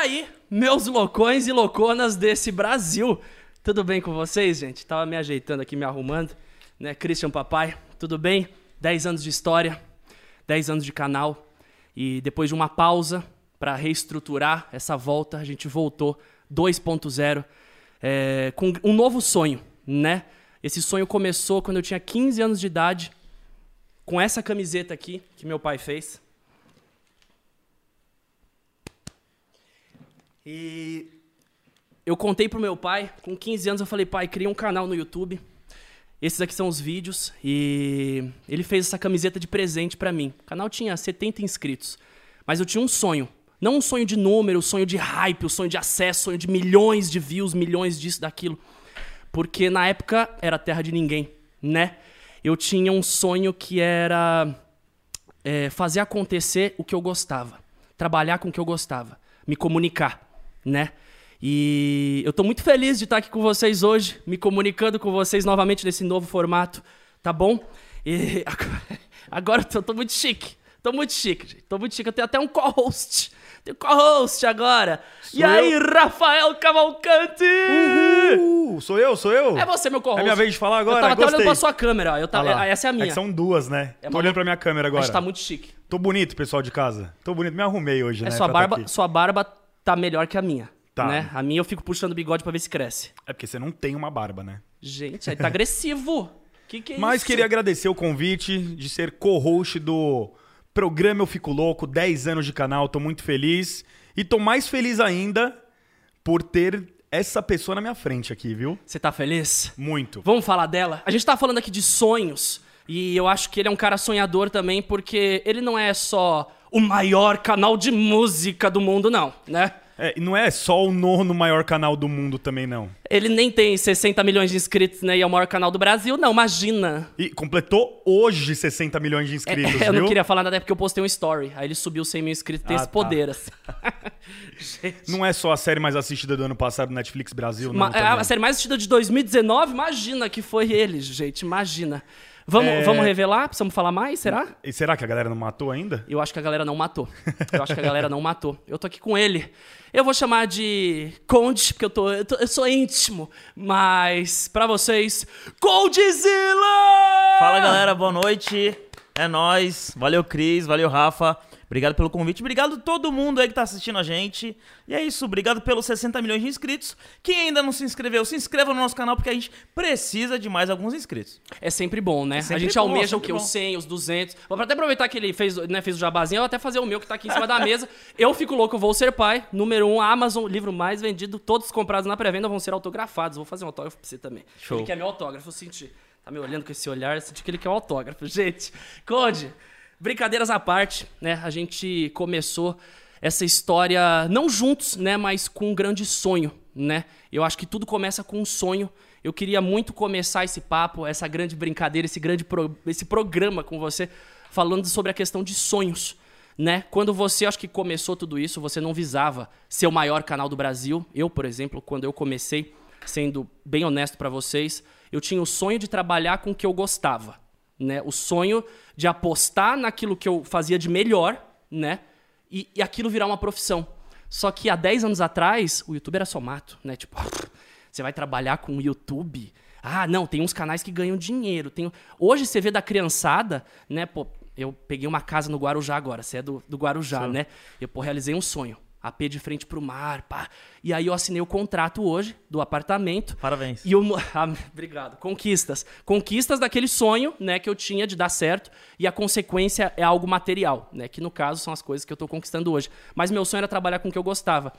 aí, meus loucões e louconas desse Brasil? Tudo bem com vocês, gente? Tava me ajeitando aqui, me arrumando, né? Christian Papai, tudo bem? 10 anos de história, 10 anos de canal e depois de uma pausa para reestruturar essa volta, a gente voltou 2.0 é, com um novo sonho, né? Esse sonho começou quando eu tinha 15 anos de idade, com essa camiseta aqui que meu pai fez. E eu contei pro meu pai, com 15 anos eu falei, pai, cria um canal no YouTube. Esses aqui são os vídeos e ele fez essa camiseta de presente para mim. O canal tinha 70 inscritos, mas eu tinha um sonho. Não um sonho de número, um sonho de hype, um sonho de acesso, um sonho de milhões de views, milhões disso, daquilo. Porque na época era terra de ninguém, né? Eu tinha um sonho que era é, fazer acontecer o que eu gostava. Trabalhar com o que eu gostava. Me comunicar né? E eu tô muito feliz de estar aqui com vocês hoje, me comunicando com vocês novamente nesse novo formato, tá bom? E agora eu tô muito chique. Tô muito chique, gente. Tô muito chique. Eu tenho até um co-host. Tenho co-host agora. Sou e aí, eu? Rafael Cavalcante? Uhul! Sou eu, sou eu? É você, meu co-host. É minha vez de falar agora? Eu tava Gostei. até olhando pra sua câmera, ó. Eu tava, ah essa é a minha. É são duas, né? É Tô olhando pra minha câmera agora. A gente tá muito chique. Tô bonito, pessoal de casa. Tô bonito. Me arrumei hoje, é né? Sua tá barba, sua barba tá melhor que a minha. Tá. Né? A minha eu fico puxando o bigode pra ver se cresce. É porque você não tem uma barba, né? Gente, aí tá agressivo. Que que é Mas isso? queria agradecer o convite de ser co-host do programa Eu Fico Louco, 10 anos de canal, tô muito feliz. E tô mais feliz ainda por ter essa pessoa na minha frente aqui, viu? Você tá feliz? Muito. Vamos falar dela? A gente tá falando aqui de sonhos. E eu acho que ele é um cara sonhador também, porque ele não é só o maior canal de música do mundo, não, né? É, não é só o nono maior canal do mundo também, não. Ele nem tem 60 milhões de inscritos, né? E é o maior canal do Brasil, não, imagina. E completou hoje 60 milhões de inscritos, é, Eu viu? não queria falar nada, é porque eu postei um story. Aí ele subiu 100 mil inscritos, tem ah, esse tá. poder, assim. não é só a série mais assistida do ano passado no Netflix Brasil, não. Ma é a série mais assistida de 2019, imagina que foi ele, gente, imagina. Vamos, é... vamos revelar? Precisamos falar mais? Será? E será que a galera não matou ainda? Eu acho que a galera não matou. Eu acho que a galera não matou. Eu tô aqui com ele. Eu vou chamar de Conde, porque eu, tô, eu, tô, eu sou íntimo. Mas, para vocês, Condzilla! Fala galera, boa noite. É nós. Valeu, Cris. Valeu, Rafa. Obrigado pelo convite. Obrigado a todo mundo aí que tá assistindo a gente. E é isso. Obrigado pelos 60 milhões de inscritos. Quem ainda não se inscreveu, se inscreva no nosso canal porque a gente precisa de mais alguns inscritos. É sempre bom, né? É sempre a gente bom, almeja o quê? Bom. Os 100, os 200. Vou até aproveitar que ele fez, né, fez o jabazinho, eu vou até fazer o meu que tá aqui em cima da mesa. Eu fico louco, eu vou ser pai. Número 1, um, Amazon, livro mais vendido. Todos comprados na pré-venda vão ser autografados. Vou fazer um autógrafo pra você também. Show. Ele quer meu autógrafo, eu senti. Tá me olhando com esse olhar, eu senti que ele quer um autógrafo. Gente, Conde, Brincadeiras à parte, né? A gente começou essa história não juntos, né, mas com um grande sonho, né? Eu acho que tudo começa com um sonho. Eu queria muito começar esse papo, essa grande brincadeira, esse grande pro, esse programa com você falando sobre a questão de sonhos, né? Quando você acho que começou tudo isso, você não visava ser o maior canal do Brasil. Eu, por exemplo, quando eu comecei, sendo bem honesto para vocês, eu tinha o sonho de trabalhar com o que eu gostava né? O sonho de apostar naquilo que eu fazia de melhor, né? E, e aquilo virar uma profissão. Só que há 10 anos atrás, o YouTube era só mato, né? Tipo, você vai trabalhar com o YouTube. Ah, não, tem uns canais que ganham dinheiro. Tem... Hoje você vê da criançada, né? Pô, eu peguei uma casa no Guarujá agora, você é do, do Guarujá, Sim. né? Eu pô, realizei um sonho. AP de frente pro mar, pá. E aí eu assinei o contrato hoje do apartamento. Parabéns. E eu, ah, obrigado. Conquistas. Conquistas daquele sonho, né, que eu tinha de dar certo. E a consequência é algo material, né, que no caso são as coisas que eu tô conquistando hoje. Mas meu sonho era trabalhar com o que eu gostava.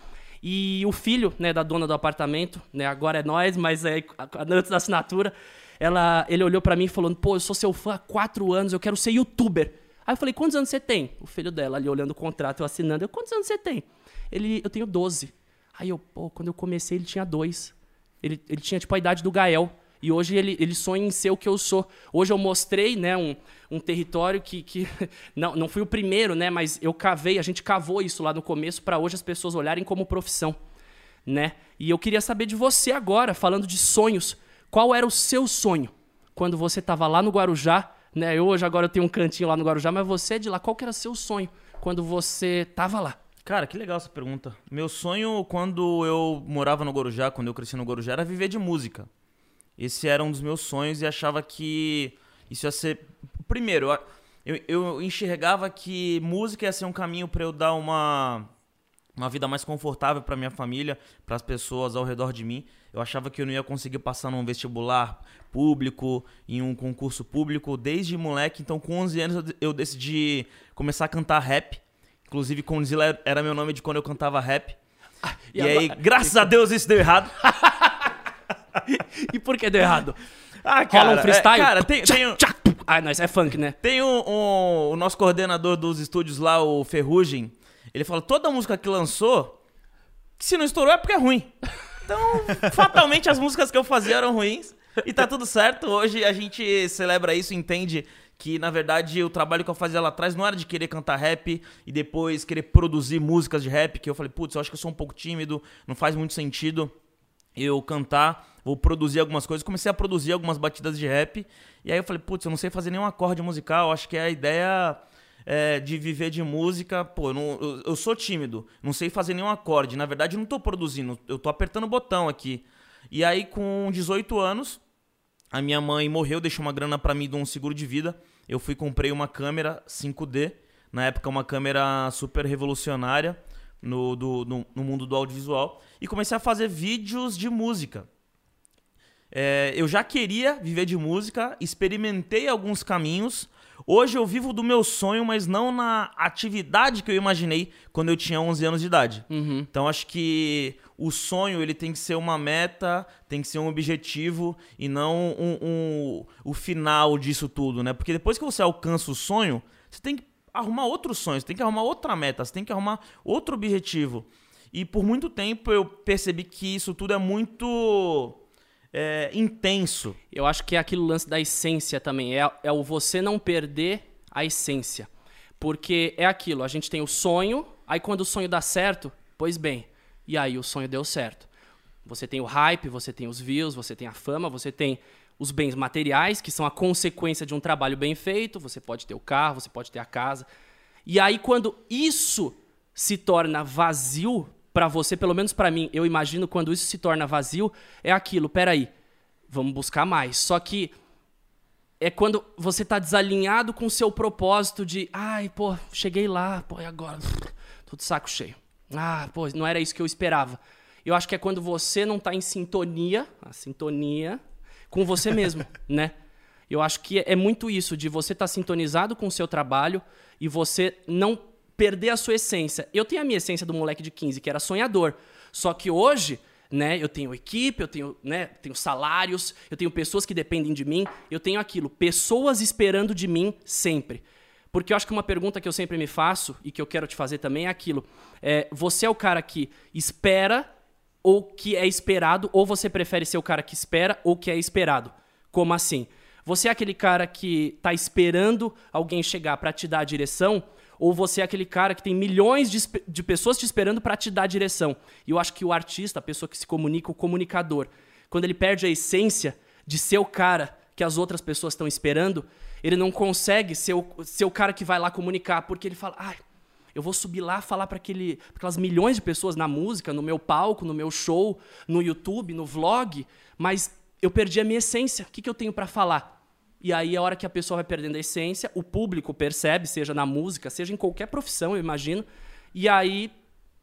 E o filho, né, da dona do apartamento, né, agora é nós, mas é antes da assinatura, ela, ele olhou para mim e falou: "Pô, eu sou seu fã há quatro anos, eu quero ser youtuber". Aí eu falei: "Quantos anos você tem?" O filho dela ali olhando o contrato, eu assinando. Eu: "Quantos anos você tem?" Ele, eu tenho 12. Aí eu, pô, quando eu comecei ele tinha dois. Ele, ele tinha tipo a idade do Gael. E hoje ele, ele sonha em ser o que eu sou. Hoje eu mostrei, né, um, um território que, que não, não fui o primeiro, né, mas eu cavei, a gente cavou isso lá no começo para hoje as pessoas olharem como profissão, né? E eu queria saber de você agora, falando de sonhos. Qual era o seu sonho quando você estava lá no Guarujá, né? Hoje agora eu tenho um cantinho lá no Guarujá, mas você é de lá. Qual que era o seu sonho quando você estava lá? Cara, que legal essa pergunta. Meu sonho quando eu morava no Gorujá, quando eu cresci no Gorujá, era viver de música. Esse era um dos meus sonhos e achava que isso ia ser. Primeiro, eu, eu enxergava que música ia ser um caminho para eu dar uma, uma vida mais confortável para minha família, para as pessoas ao redor de mim. Eu achava que eu não ia conseguir passar num vestibular público, em um concurso público, desde moleque. Então, com 11 anos, eu decidi começar a cantar rap. Inclusive, Condzilla era meu nome de quando eu cantava rap. Ah, e, e aí, graças a Deus, isso deu errado. e por que deu errado? Ah, cara, Rola um freestyle? É, cara, tem, tem um... Ah, não, isso é funk, né? Tem um, um, o nosso coordenador dos estúdios lá, o Ferrugem, ele fala, toda música que lançou, se não estourou é porque é ruim. Então, fatalmente as músicas que eu fazia eram ruins. E tá tudo certo. Hoje a gente celebra isso, entende que na verdade o trabalho que eu fazia lá atrás não era de querer cantar rap e depois querer produzir músicas de rap, que eu falei, putz, eu acho que eu sou um pouco tímido, não faz muito sentido eu cantar, vou produzir algumas coisas. Comecei a produzir algumas batidas de rap e aí eu falei, putz, eu não sei fazer nenhum acorde musical, acho que é a ideia é, de viver de música, pô, eu, não, eu, eu, sou tímido, não sei fazer nenhum acorde. Na verdade, eu não tô produzindo, eu tô apertando o botão aqui. E aí, com 18 anos, a minha mãe morreu, deixou uma grana para mim de um seguro de vida. Eu fui comprei uma câmera 5D, na época uma câmera super revolucionária no, do, no, no mundo do audiovisual, e comecei a fazer vídeos de música. É, eu já queria viver de música, experimentei alguns caminhos, Hoje eu vivo do meu sonho, mas não na atividade que eu imaginei quando eu tinha 11 anos de idade. Uhum. Então acho que o sonho ele tem que ser uma meta, tem que ser um objetivo e não um, um, o final disso tudo, né? Porque depois que você alcança o sonho, você tem que arrumar outros sonhos, tem que arrumar outra meta, você tem que arrumar outro objetivo. E por muito tempo eu percebi que isso tudo é muito é, intenso. Eu acho que é aquele lance da essência também. É, é o você não perder a essência. Porque é aquilo, a gente tem o sonho, aí quando o sonho dá certo, pois bem, e aí o sonho deu certo. Você tem o hype, você tem os views, você tem a fama, você tem os bens materiais, que são a consequência de um trabalho bem feito, você pode ter o carro, você pode ter a casa. E aí quando isso se torna vazio, para você, pelo menos para mim, eu imagino quando isso se torna vazio, é aquilo, peraí, vamos buscar mais. Só que é quando você tá desalinhado com o seu propósito de, ai, pô, cheguei lá, pô, e agora? Tô de saco cheio. Ah, pô, não era isso que eu esperava. Eu acho que é quando você não tá em sintonia, a sintonia, com você mesmo, né? Eu acho que é muito isso, de você estar tá sintonizado com o seu trabalho e você não perder a sua essência. Eu tenho a minha essência do moleque de 15, que era sonhador. Só que hoje, né, eu tenho equipe, eu tenho, né, tenho salários, eu tenho pessoas que dependem de mim, eu tenho aquilo, pessoas esperando de mim sempre. Porque eu acho que uma pergunta que eu sempre me faço e que eu quero te fazer também é aquilo: é, você é o cara que espera ou que é esperado, ou você prefere ser o cara que espera ou que é esperado? Como assim? Você é aquele cara que está esperando alguém chegar para te dar a direção, ou você é aquele cara que tem milhões de, de pessoas te esperando para te dar direção. E eu acho que o artista, a pessoa que se comunica, o comunicador, quando ele perde a essência de ser o cara que as outras pessoas estão esperando, ele não consegue ser o, ser o cara que vai lá comunicar, porque ele fala, ah, eu vou subir lá falar para aquelas milhões de pessoas na música, no meu palco, no meu show, no YouTube, no vlog, mas eu perdi a minha essência. O que, que eu tenho para falar? E aí, a hora que a pessoa vai perdendo a essência, o público percebe, seja na música, seja em qualquer profissão, eu imagino. E aí,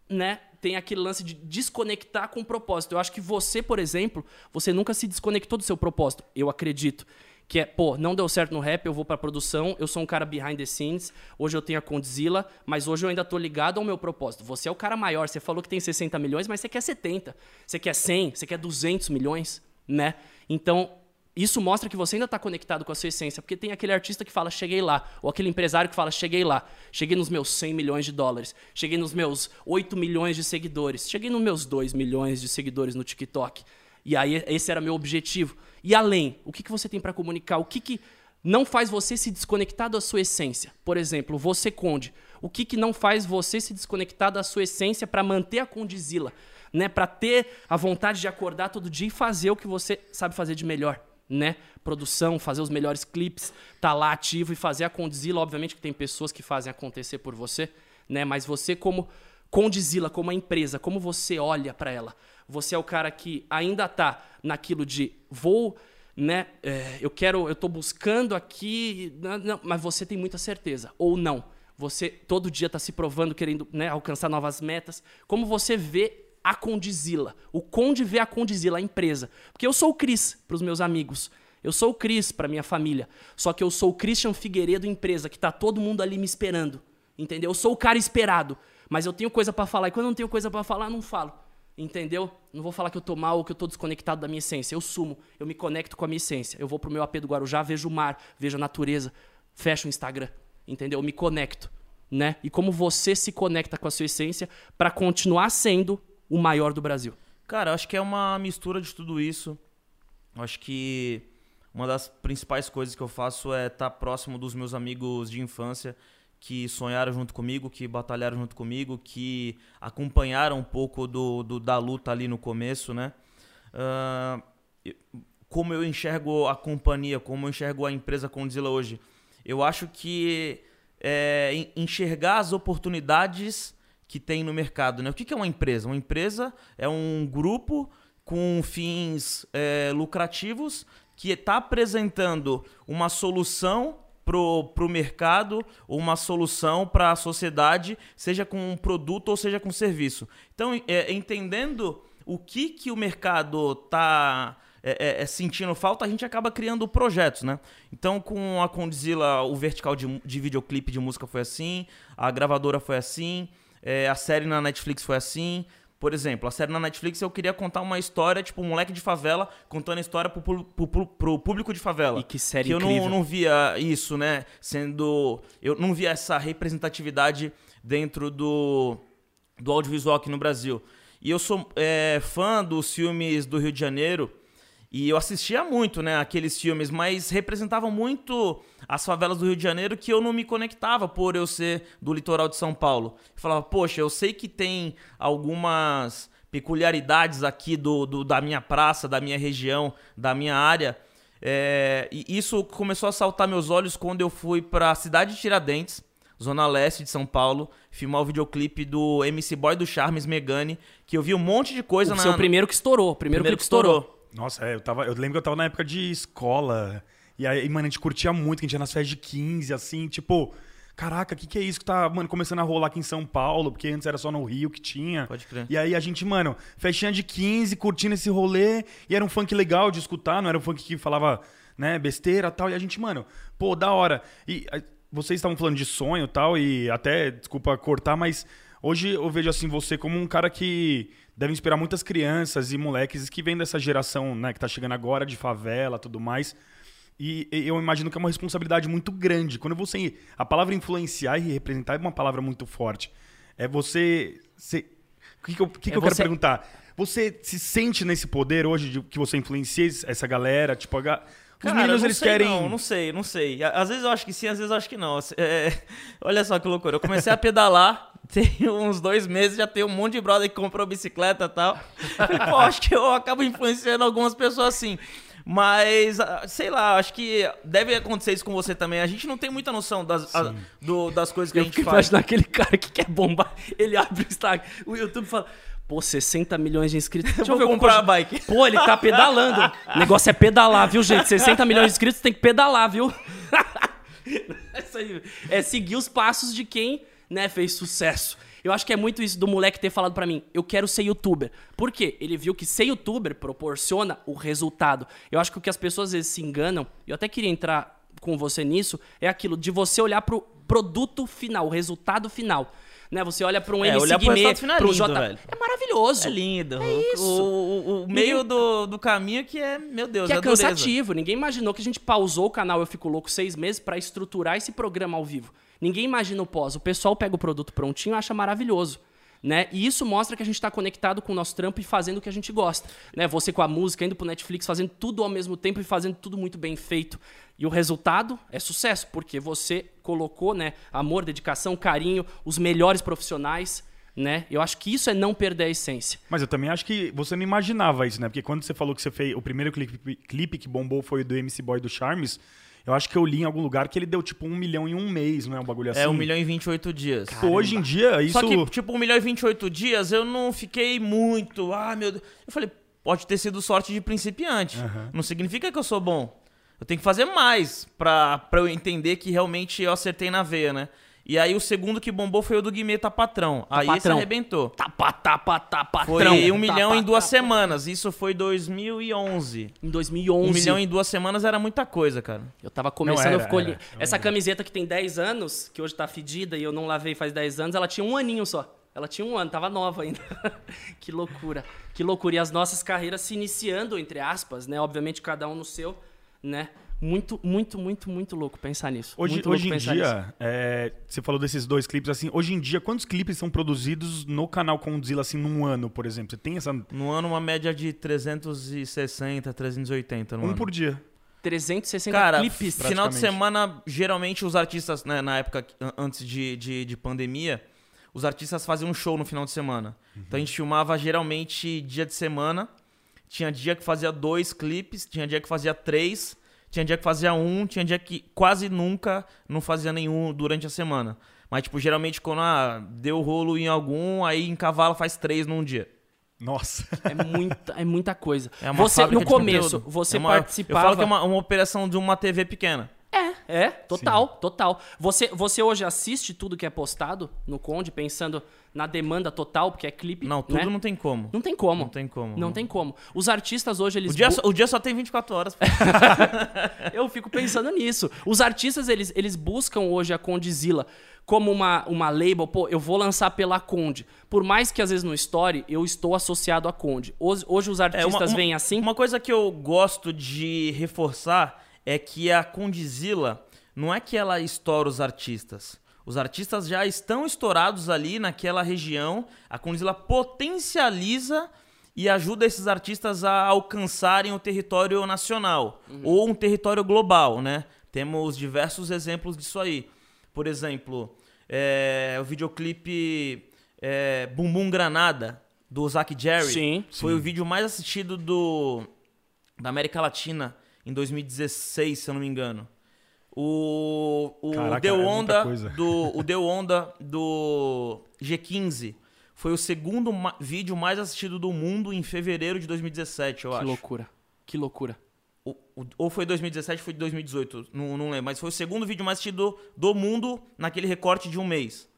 né, tem aquele lance de desconectar com o propósito. Eu acho que você, por exemplo, você nunca se desconectou do seu propósito, eu acredito. Que é, pô, não deu certo no rap, eu vou pra produção, eu sou um cara behind the scenes, hoje eu tenho a Condzilla, mas hoje eu ainda tô ligado ao meu propósito. Você é o cara maior, você falou que tem 60 milhões, mas você quer 70, você quer 100, você quer 200 milhões, né? Então, isso mostra que você ainda está conectado com a sua essência, porque tem aquele artista que fala cheguei lá, ou aquele empresário que fala cheguei lá, cheguei nos meus 100 milhões de dólares, cheguei nos meus 8 milhões de seguidores, cheguei nos meus 2 milhões de seguidores no TikTok. E aí esse era meu objetivo. E além, o que, que você tem para comunicar? O que, que não faz você se desconectar da sua essência? Por exemplo, você Conde, o que, que não faz você se desconectar da sua essência para manter a Condizila? Né, para ter a vontade de acordar todo dia e fazer o que você sabe fazer de melhor né? Produção, fazer os melhores clipes, tá lá ativo e fazer a Condzilla. Obviamente que tem pessoas que fazem acontecer por você, né? Mas você como Condizila como uma empresa, como você olha para ela. Você é o cara que ainda tá naquilo de vou, né? É, eu quero, eu tô buscando aqui, não, não, mas você tem muita certeza ou não. Você todo dia está se provando, querendo né, alcançar novas metas. Como você vê a Condizila? O Conde vê a Condizila, a empresa. Porque eu sou o Cris para os meus amigos. Eu sou o Cris para minha família. Só que eu sou o Christian Figueiredo, empresa, que tá todo mundo ali me esperando. Entendeu? Eu sou o cara esperado. Mas eu tenho coisa para falar. E quando eu não tenho coisa para falar, não falo. Entendeu? Não vou falar que eu tô mal ou que eu tô desconectado da minha essência. Eu sumo. Eu me conecto com a minha essência. Eu vou pro meu AP do Guarujá, vejo o mar, vejo a natureza, fecho o Instagram. Entendeu? Eu me conecto. Né? E como você se conecta com a sua essência para continuar sendo o maior do Brasil? Cara, acho que é uma mistura de tudo isso. Acho que uma das principais coisas que eu faço é estar tá próximo dos meus amigos de infância que sonharam junto comigo, que batalharam junto comigo, que acompanharam um pouco do, do da luta ali no começo, né? Uh, como eu enxergo a companhia, como eu enxergo a empresa Condzilla hoje. Eu acho que é, enxergar as oportunidades que tem no mercado. Né? O que é uma empresa? Uma empresa é um grupo com fins é, lucrativos que está apresentando uma solução para o mercado uma solução para a sociedade, seja com um produto ou seja com serviço. Então, é, entendendo o que, que o mercado está é, é, é, sentindo falta, a gente acaba criando projetos, né? Então, com a Condzilla, o vertical de, de videoclipe de música foi assim, a gravadora foi assim, é, a série na Netflix foi assim. Por exemplo, a série na Netflix eu queria contar uma história, tipo, um moleque de favela contando a história pro, pro, pro, pro público de favela. E que série que incrível. eu não, não via isso, né? Sendo. Eu não via essa representatividade dentro do, do audiovisual aqui no Brasil. E eu sou é, fã dos filmes do Rio de Janeiro. E eu assistia muito, né, aqueles filmes, mas representavam muito as favelas do Rio de Janeiro que eu não me conectava por eu ser do litoral de São Paulo. Eu falava, poxa, eu sei que tem algumas peculiaridades aqui do, do da minha praça, da minha região, da minha área. É, e isso começou a saltar meus olhos quando eu fui para a cidade de Tiradentes, zona leste de São Paulo, filmar o videoclipe do MC Boy do Charmes Megane, que eu vi um monte de coisa o na... seu primeiro que estourou, primeiro, primeiro que estourou. estourou. Nossa, é, eu, tava, eu lembro que eu tava na época de escola. E aí, mano, a gente curtia muito, que a gente ia nas festas de 15, assim, tipo. Caraca, o que, que é isso que tá, mano, começando a rolar aqui em São Paulo? Porque antes era só no Rio que tinha. Pode crer. E aí a gente, mano, festinha de 15, curtindo esse rolê. E era um funk legal de escutar, não era um funk que falava, né, besteira tal. E a gente, mano, pô, da hora. E vocês estavam falando de sonho tal, e até, desculpa cortar, mas hoje eu vejo assim você como um cara que deve inspirar muitas crianças e moleques que vêm dessa geração, né, que tá chegando agora de favela, tudo mais. E eu imagino que é uma responsabilidade muito grande. Quando você a palavra influenciar e representar é uma palavra muito forte. É você, você o que, que eu, que é que eu você... quero perguntar? Você se sente nesse poder hoje de que você influencia essa galera, tipo a, os Cara, meninos, eles sei, querem. Não, não sei, não sei. Às vezes eu acho que sim, às vezes eu acho que não. É... Olha só que loucura. Eu comecei a pedalar tem uns dois meses, já tem um monte de brother que comprou bicicleta e tal. Pô, acho que eu acabo influenciando algumas pessoas assim. Mas, ah, sei lá, acho que deve acontecer isso com você também. A gente não tem muita noção das, a, do, das coisas que eu a gente faz. naquele cara que quer bombar, ele abre o Instagram, o YouTube fala... Pô, 60 milhões de inscritos. Deixa eu ver comprar a bike. Pô, ele tá pedalando. O negócio é pedalar, viu, gente? 60 milhões de inscritos tem que pedalar, viu? é seguir os passos de quem né, fez sucesso. Eu acho que é muito isso do moleque ter falado para mim, eu quero ser youtuber. Por quê? Ele viu que ser youtuber proporciona o resultado. Eu acho que o que as pessoas às vezes se enganam, eu até queria entrar com você nisso, é aquilo de você olhar pro produto final, o resultado final. Né? Você olha para um é, MC Guimê, para um J... Velho. É maravilhoso. É lindo. É isso. O, o, o meio do, do caminho que é, meu Deus, que é, é cansativo. Ninguém imaginou que a gente pausou o canal Eu Fico Louco seis meses para estruturar esse programa ao vivo. Ninguém imagina o pós. O pessoal pega o produto prontinho e acha maravilhoso. Né? E isso mostra que a gente está conectado com o nosso trampo e fazendo o que a gente gosta. Né? Você com a música, indo pro Netflix, fazendo tudo ao mesmo tempo e fazendo tudo muito bem feito. E o resultado é sucesso, porque você colocou né, amor, dedicação, carinho, os melhores profissionais. Né? Eu acho que isso é não perder a essência. Mas eu também acho que você não imaginava isso, né? Porque quando você falou que você fez o primeiro clipe, clipe que bombou foi do MC Boy do Charmes, Eu acho que eu li em algum lugar que ele deu tipo um milhão em um mês, não é um bagulho assim? É, um milhão e 28 dias. Pô, hoje em dia, isso. Só que, tipo, um milhão e 28 dias, eu não fiquei muito. Ah, meu Deus. Eu falei, pode ter sido sorte de principiante. Aham. Não significa que eu sou bom. Eu tenho que fazer mais pra, pra eu entender que realmente eu acertei na veia, né? E aí o segundo que bombou foi o do Guimê Tá Patrão. Aí esse Patrão. arrebentou. Tapa, tapa, tapa, Foi patrão. um milhão Tapa, em duas tapa. semanas. Isso foi 2011. Em 2011. Um milhão em duas semanas era muita coisa, cara. Eu tava começando, era, ficou era. Essa camiseta que tem 10 anos, que hoje tá fedida e eu não lavei faz 10 anos, ela tinha um aninho só. Ela tinha um ano, tava nova ainda. que loucura. Que loucura. E as nossas carreiras se iniciando, entre aspas, né? Obviamente cada um no seu, né? Muito, muito, muito, muito louco pensar nisso. Hoje, muito hoje em dia, é, você falou desses dois clipes assim. Hoje em dia, quantos clipes são produzidos no canal Condzilla assim num ano, por exemplo? Você tem essa No ano, uma média de 360, 380 no um ano. por dia? 360 Cara, clipes. final de semana, geralmente os artistas, né, na época an- antes de, de, de pandemia, os artistas faziam um show no final de semana. Então a gente filmava geralmente dia de semana. Tinha dia que fazia dois clipes, tinha dia que fazia três, tinha dia que fazia um, tinha dia que quase nunca não fazia nenhum durante a semana. Mas, tipo, geralmente quando ah, deu rolo em algum, aí em cavalo faz três num dia. Nossa. É muita, é muita coisa. É uma você, no começo, conteúdo. você É uma- participava... Eu falo que é uma, uma operação de uma TV pequena. É, é, total, total. Você, você hoje assiste tudo que é postado no Conde, pensando na demanda total, porque é clipe, Não, tudo né? não tem como. Não tem como. Não tem como. Não tem como. Os artistas hoje, eles... O dia, bu- só, o dia só tem 24 horas. Eu fico pensando nisso. Os artistas, eles, eles buscam hoje a Condizila como uma, uma label. Pô, eu vou lançar pela Conde. Por mais que às vezes no story, eu estou associado à Conde. Hoje, hoje os É, artistas uma- uma- vêm assim... Uma coisa que eu gosto de reforçar é que a Condizila não é que ela estoura os artistas. Os artistas já estão estourados ali naquela região. A Condizila potencializa e ajuda esses artistas a alcançarem o território nacional ou um território global, né? Temos diversos exemplos disso aí. Por exemplo, é, o videoclipe é, Bumbum Granada, do Zack Jerry. Sim, Foi o vídeo mais assistido do, da América Latina em 2016, se eu não me engano. O, o Caraca, Deu é muita Onda coisa. do o Deu Onda do G15 foi o segundo ma- vídeo mais assistido do mundo em fevereiro de 2017, eu Que acho. loucura. Que loucura. O- o- ou foi 2017 ou foi 2018, não, não lembro. Mas foi o segundo vídeo mais assistido do mundo naquele recorte de um mês.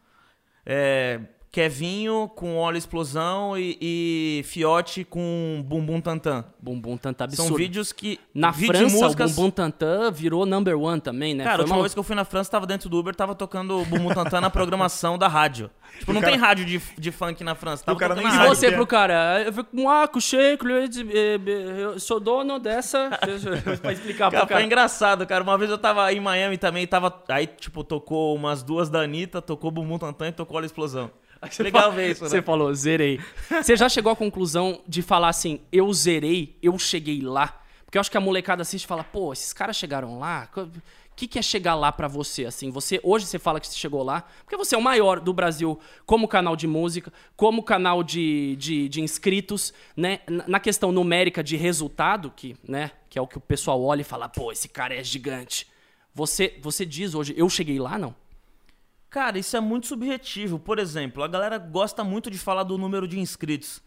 É, Kevinho com óleo explosão e, e Fiote com bumbum tantã. Bumbum Tantã absurdo. São vídeos que... Na vídeo de França, músicas- o Bumbum Tantã virou number one também, né? Cara, a Foi última uma- vez que eu fui na França, tava dentro do Uber, tava tocando o Bumbum Tantã na programação da rádio. Tipo, não cara- tem rádio de, de funk na França. Tava cara tocando nem E rádio. que você é. pro cara, eu fico com ah, couché, eu sou dono dessa. pra explicar Cara, pro foi cara. engraçado, cara. Uma vez eu tava em Miami também, tava. Aí, tipo, tocou umas duas da Anitta, tocou Bumbum Tantan e tocou a explosão. Você Legal fala- ver isso, né? Você falou, zerei. Você já chegou à conclusão de falar assim, eu zerei, eu cheguei lá? Porque eu acho que a molecada assiste e fala, pô, esses caras chegaram lá? O que, que é chegar lá pra você, assim? Você Hoje você fala que você chegou lá, porque você é o maior do Brasil como canal de música, como canal de, de, de inscritos, né? Na na questão numérica de resultado, que, né, que é o que o pessoal olha e fala, pô, esse cara é gigante. Você, você diz hoje, eu cheguei lá, não? Cara, isso é muito subjetivo. Por exemplo, a galera gosta muito de falar do número de inscritos.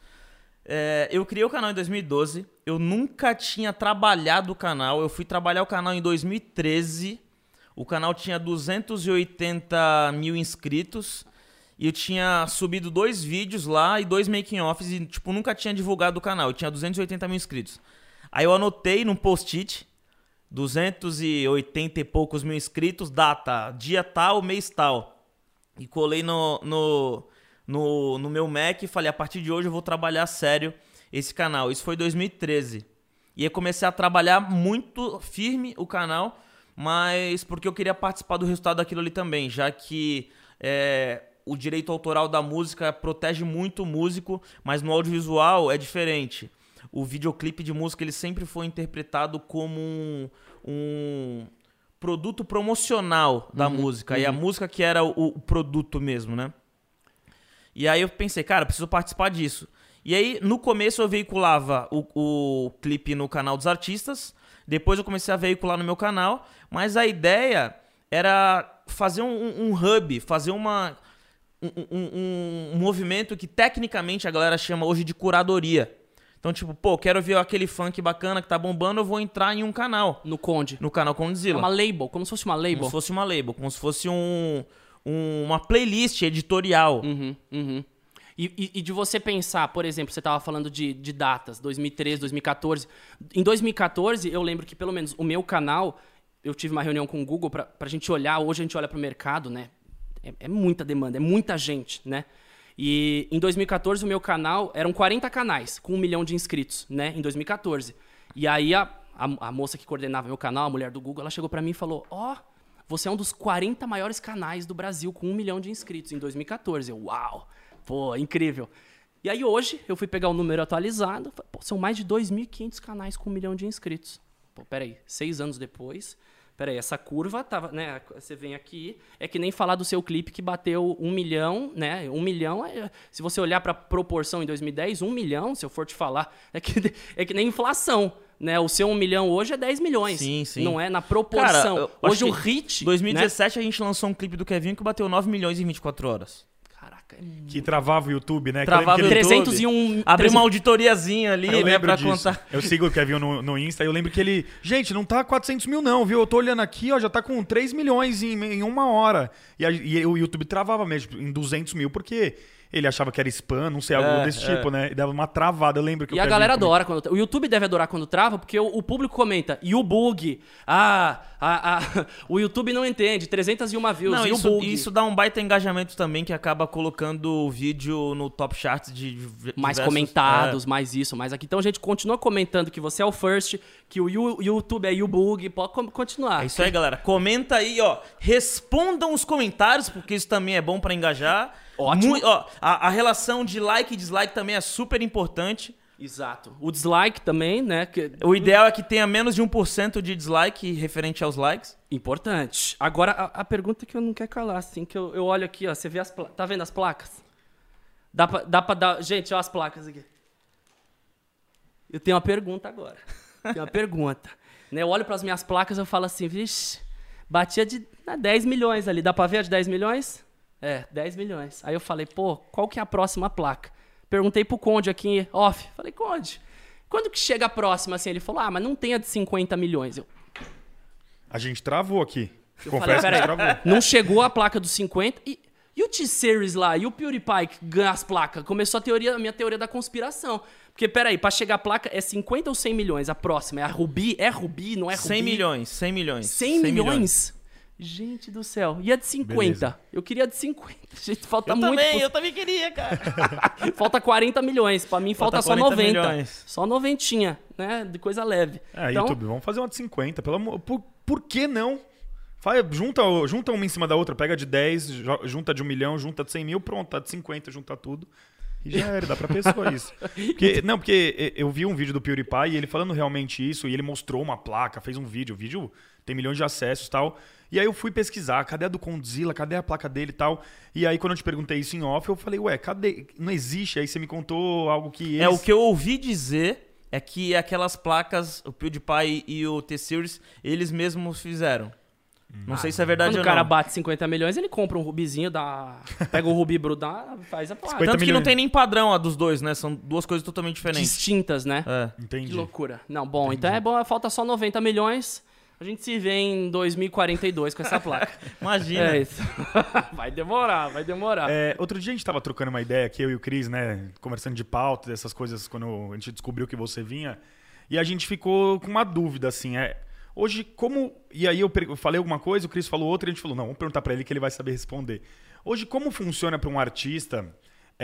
É, eu criei o canal em 2012. Eu nunca tinha trabalhado o canal. Eu fui trabalhar o canal em 2013. O canal tinha 280 mil inscritos. E eu tinha subido dois vídeos lá e dois making-offs. E, tipo, nunca tinha divulgado o canal. Eu tinha 280 mil inscritos. Aí eu anotei num post-it 280 e poucos mil inscritos, data, dia tal, mês tal. E colei no, no, no, no meu Mac e falei, a partir de hoje eu vou trabalhar sério esse canal. Isso foi 2013. E aí comecei a trabalhar muito firme o canal, mas porque eu queria participar do resultado daquilo ali também, já que é, o direito autoral da música protege muito o músico, mas no audiovisual é diferente. O videoclipe de música ele sempre foi interpretado como um, um produto promocional da música. E a música que era o, o produto mesmo, né? E aí eu pensei, cara, preciso participar disso. E aí, no começo, eu veiculava o, o clipe no canal dos artistas. Depois eu comecei a veicular no meu canal, mas a ideia era fazer um, um hub, fazer uma, um, um, um, movimento que tecnicamente a galera chama hoje de curadoria. Então, tipo, pô, quero ver aquele funk bacana que tá bombando, eu vou entrar em um canal. No Conde. No canal Condzilla. É uma label, como se fosse uma label. Como se fosse uma label, como se fosse um, um uma playlist editorial. Uhum, uhum. E, e, e, de você pensar, por exemplo, você estava falando de, de datas, 2013, 2014. Em 2014, eu lembro que pelo menos o meu canal, eu tive uma reunião com o Google para a gente olhar, hoje a gente olha para o mercado, né? É, é, muita demanda, é muita gente, né? E em 2014 o meu canal, eram 40 canais com um milhão de inscritos, né? Em 2014. E aí a, a, a moça que coordenava meu canal, a mulher do Google, ela chegou para mim e falou, ó... Oh, você é um dos 40 maiores canais do Brasil com um milhão de inscritos em 2014. Eu, uau! Pô, incrível. E aí hoje eu fui pegar o número atualizado, pô, são mais de 2.500 canais com um milhão de inscritos. Pô, peraí, seis anos depois, peraí, essa curva tava, né? Você vem aqui, é que nem falar do seu clipe que bateu um milhão, né? Um milhão, é, se você olhar para proporção em 2010, um milhão, se eu for te falar, é que, é que nem inflação. Né, o seu um milhão hoje é 10 milhões. Sim, sim. Não é na proporção. Cara, hoje o hit. 2017 né? a gente lançou um clipe do Kevin que bateu 9 milhões em 24 horas. É que travava o YouTube, né? Travava o YouTube. 301... Abriu uma auditoriazinha ali, eu né, pra disso. contar. Eu sigo o Kevin no, no Insta e eu lembro que ele... Gente, não tá 400 mil não, viu? Eu tô olhando aqui, ó, já tá com 3 milhões em, em uma hora. E, a, e o YouTube travava mesmo, em 200 mil, porque ele achava que era spam, não sei, algo é, desse é. tipo, né? E dava uma travada, eu lembro que E a galera adora quando. O YouTube deve adorar quando trava, porque o, o público comenta, e o bug? Ah, a, a, o YouTube não entende, 301 views, não, e isso, o bug? Isso dá um baita engajamento também, que acaba colocando o vídeo no top charts de diversos, Mais comentados, é. mais isso, mais aqui. Então a gente continua comentando que você é o first, que o YouTube é o bug, pode continuar. É isso aí, galera. Comenta aí, ó. Respondam os comentários, porque isso também é bom para engajar. Ótimo. Muito, ó, a, a, relação de like e dislike também é super importante. Exato. O dislike também, né? Que... O ideal é que tenha menos de 1% de dislike referente aos likes. Importante. Agora, a, a pergunta que eu não quero calar, assim, que eu, eu olho aqui, ó, você vê as placas. Tá vendo as placas? Dá pra, dá pra dar. Gente, olha as placas aqui. Eu tenho uma pergunta agora. tenho uma pergunta. Né, eu olho para as minhas placas e falo assim, vixe, batia de 10 milhões ali. Dá pra ver a de 10 milhões? É, 10 milhões. Aí eu falei, pô, qual que é a próxima placa? Perguntei pro Conde aqui off. Falei, Conde, quando que chega a próxima assim? Ele falou, ah, mas não tem a de 50 milhões. Eu... A gente travou aqui. Eu Confesso falei, que travou. Não chegou a placa dos 50 e, e o T-Series lá, e o PewDiePie que ganha as placas? Começou a, teoria, a minha teoria da conspiração. Porque, peraí, pra chegar a placa é 50 ou 100 milhões? A próxima é a Rubi? É Rubi, não é Rubi? 100 milhões, 100 milhões. 100, 100 milhões? milhões? Gente do céu. E a de 50? Beleza. Eu queria a de 50. Gente, falta eu muito. Também, Eu também queria, cara. falta 40 milhões. Pra mim falta, falta só 90. Milhões. Só noventinha, né? De coisa leve. É, então... YouTube, vamos fazer uma de 50. Pelo amor... por, por que não? Faz, junta, junta uma em cima da outra, pega de 10, junta de 1 milhão, junta de 100 mil, pronto, tá de 50, junta tudo. E já era, dá pra pessoa isso. Porque, não, porque eu vi um vídeo do PewDiePie e ele falando realmente isso, e ele mostrou uma placa, fez um vídeo, o vídeo tem milhões de acessos e tal. E aí eu fui pesquisar, cadê a do Condzilla, cadê a placa dele e tal. E aí quando eu te perguntei isso em off, eu falei, ué, cadê? Não existe. Aí você me contou algo que eles... É, o que eu ouvi dizer é que aquelas placas, o PewDiePie e o T-Series, eles mesmos fizeram. Não ah, sei se é verdade ou não. Quando o cara bate 50 milhões, ele compra um rubizinho, dá... pega o rubi bruto, faz a placa. Tanto milhões. que não tem nem padrão a dos dois, né? São duas coisas totalmente diferentes. Distintas, né? É. Entendi. Que loucura. Não, bom, Entendi. então é bom, falta só 90 milhões. A gente se vê em 2042 com essa placa. Imagina. É isso. vai demorar, vai demorar. É, outro dia a gente tava trocando uma ideia aqui, eu e o Cris, né? Conversando de pauta, dessas coisas, quando a gente descobriu que você vinha. E a gente ficou com uma dúvida, assim. É, hoje, como. E aí eu falei alguma coisa, o Cris falou outra, e a gente falou, não, vamos perguntar para ele que ele vai saber responder. Hoje, como funciona para um artista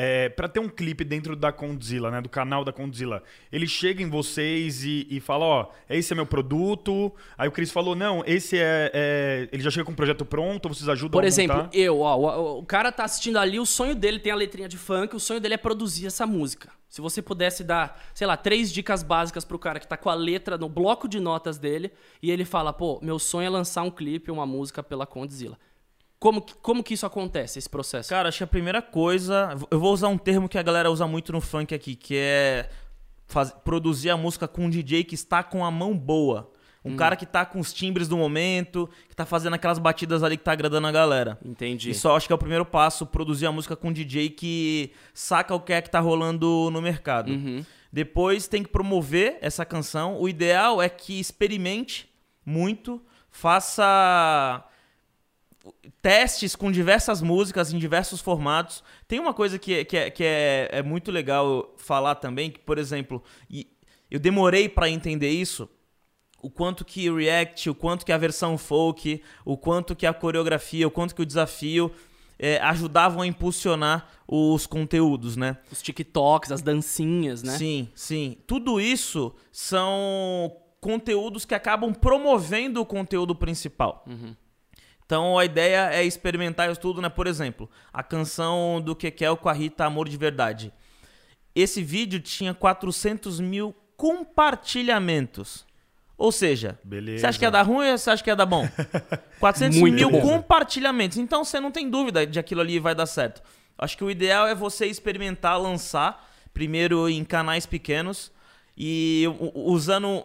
é, para ter um clipe dentro da Condzilla, né, do canal da Condzilla, ele chega em vocês e, e fala, ó, esse é meu produto. Aí o Cris falou, não, esse é, é, ele já chega com o projeto pronto, vocês ajudam Por a exemplo, montar? eu, ó, o, o, cara tá assistindo ali, o sonho dele tem a letrinha de funk, o sonho dele é produzir essa música. Se você pudesse dar, sei lá, três dicas básicas pro cara que tá com a letra no bloco de notas dele e ele fala, pô, meu sonho é lançar um clipe, uma música pela Condzilla. Como, como que isso acontece, esse processo? Cara, acho que a primeira coisa. Eu vou usar um termo que a galera usa muito no funk aqui, que é faz, produzir a música com um DJ que está com a mão boa. Um hum. cara que tá com os timbres do momento, que tá fazendo aquelas batidas ali que tá agradando a galera. Entendi. Isso acho que é o primeiro passo, produzir a música com um DJ que saca o que é que tá rolando no mercado. Uhum. Depois tem que promover essa canção. O ideal é que experimente muito, faça testes com diversas músicas em diversos formatos. Tem uma coisa que, que, é, que é, é muito legal falar também, que, por exemplo, eu demorei para entender isso, o quanto que o React, o quanto que a versão folk, o quanto que a coreografia, o quanto que o desafio é, ajudavam a impulsionar os conteúdos, né? Os TikToks, as dancinhas, né? Sim, sim. Tudo isso são conteúdos que acabam promovendo o conteúdo principal. Uhum. Então a ideia é experimentar isso tudo, né? Por exemplo, a canção do Kekel com a Rita Amor de Verdade. Esse vídeo tinha 400 mil compartilhamentos. Ou seja, Beleza. você acha que ia dar ruim ou você acha que ia dar bom? 400 mil bom. compartilhamentos. Então você não tem dúvida de aquilo ali vai dar certo. Acho que o ideal é você experimentar, lançar, primeiro em canais pequenos e usando.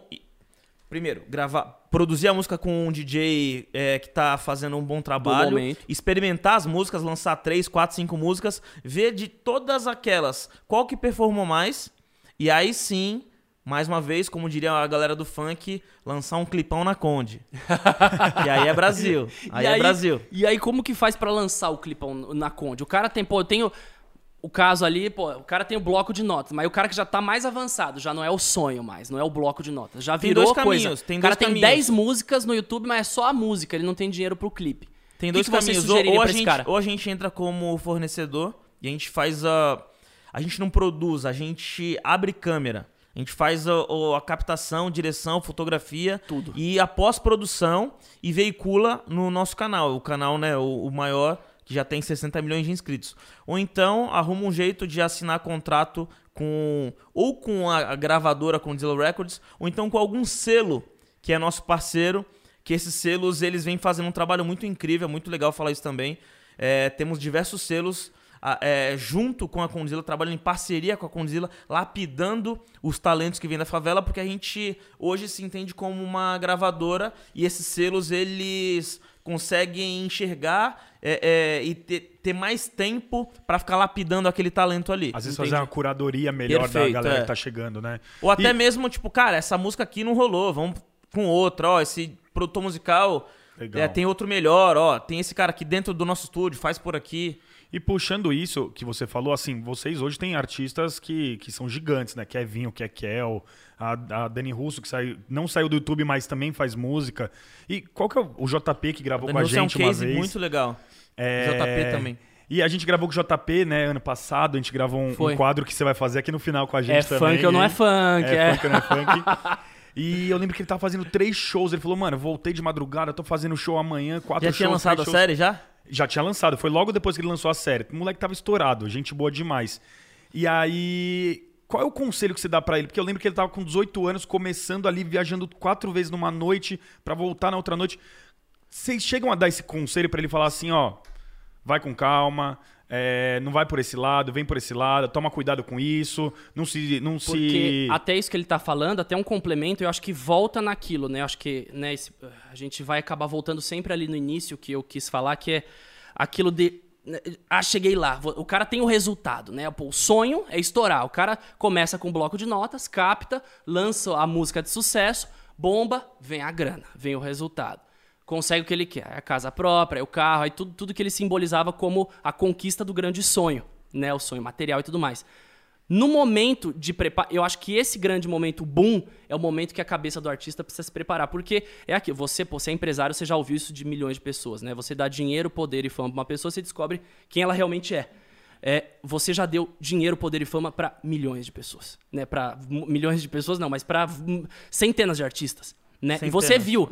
Primeiro, gravar, produzir a música com um DJ é, que está fazendo um bom trabalho, experimentar as músicas, lançar três, quatro, cinco músicas, ver de todas aquelas qual que performou mais, e aí sim mais uma vez, como diria a galera do funk, lançar um clipão na Conde. e aí é Brasil. Aí, aí, é Brasil. E aí, como que faz para lançar o clipão na Conde? O cara tem, pô, eu tenho o caso ali, pô, o cara tem o bloco de notas, mas o cara que já tá mais avançado, já não é o sonho mais, não é o bloco de notas. Já virou tem dois caminhos, coisa. Tem o cara tem 10 músicas no YouTube, mas é só a música, ele não tem dinheiro pro clipe. Tem dois que que caminhos. Ou, ou, a gente, ou a gente entra como fornecedor e a gente faz a. A gente não produz, a gente abre câmera. A gente faz a, a, captação, direção, fotografia Tudo. e a pós-produção e veicula no nosso canal. O canal, né, o, o, maior, que já tem 60 milhões de inscritos. Ou então arruma um jeito de assinar contrato com ou com a, gravadora, com Zillow Records, ou então com algum selo que é nosso parceiro, que esses selos eles vêm fazendo um trabalho muito incrível, muito legal falar isso também. É, temos diversos selos é, junto com a Condzilla, trabalhando em parceria com a Condzilla, lapidando os talentos que vêm da favela, porque a gente hoje se entende como uma gravadora e esses selos eles conseguem enxergar é, é, e ter, ter, mais tempo para ficar lapidando aquele talento ali. Às vezes fazer uma curadoria melhor Perfeito, da galera é. que tá chegando, né? Ou até e... mesmo, tipo, cara, essa música aqui não rolou, vamos com outra, ó, esse produtor musical é, tem outro melhor, ó, tem esse cara aqui dentro do nosso estúdio, faz por aqui. E puxando isso que você falou, assim, vocês hoje têm artistas que, que são gigantes, né? Kevinho, Kekel, a, a Dani Russo, que saiu, não saiu do YouTube, mas também faz música. E qual que é o, JP que gravou com a gente é um case uma vez? muito legal. É... JP também. E a gente gravou com o JP, né, ano passado, a gente gravou um, um, quadro que você vai fazer aqui no final com a gente é também. É funk ou não é funk, é. É funk ou não é funk. E eu lembro que ele tava fazendo três shows. Ele falou, mano, voltei de madrugada, tô fazendo show amanhã, quatro já shows. Já tinha lançado a série já? Já tinha lançado, foi logo depois que ele lançou a série. O moleque tava estourado, gente boa demais. E aí, qual é o conselho que você dá para ele? Porque eu lembro que ele tava com 18 anos, começando ali, viajando quatro vezes numa noite para voltar na outra noite. Vocês chegam a dar esse conselho para ele falar assim, ó, vai com calma, é, não vai por esse lado, vem por esse lado, toma cuidado com isso, não se. Não Porque se... até isso que ele está falando, até um complemento, eu acho que volta naquilo, né? Eu acho que né, esse, a gente vai acabar voltando sempre ali no início que eu quis falar, que é aquilo de. Né, ah, cheguei lá. O cara tem o resultado, né? o sonho é estourar. O cara começa com um bloco de notas, capta, lança a música de sucesso, bomba, vem a grana, vem o resultado consegue o que ele quer. A casa própria, o carro, aí tudo, tudo que ele simbolizava como a conquista do grande sonho, né? O sonho material e tudo mais. No momento de preparo, eu acho que esse grande momento boom é o momento que a cabeça do artista precisa se preparar, porque é aqui, você, pô, você é empresário, você já ouviu isso de milhões de pessoas, né? Você dá dinheiro, poder e fama para uma pessoa, você descobre quem ela realmente é. é você já deu dinheiro, poder e fama para milhões de pessoas, né? Para milhões de pessoas não, mas para centenas de artistas. Né? e você viu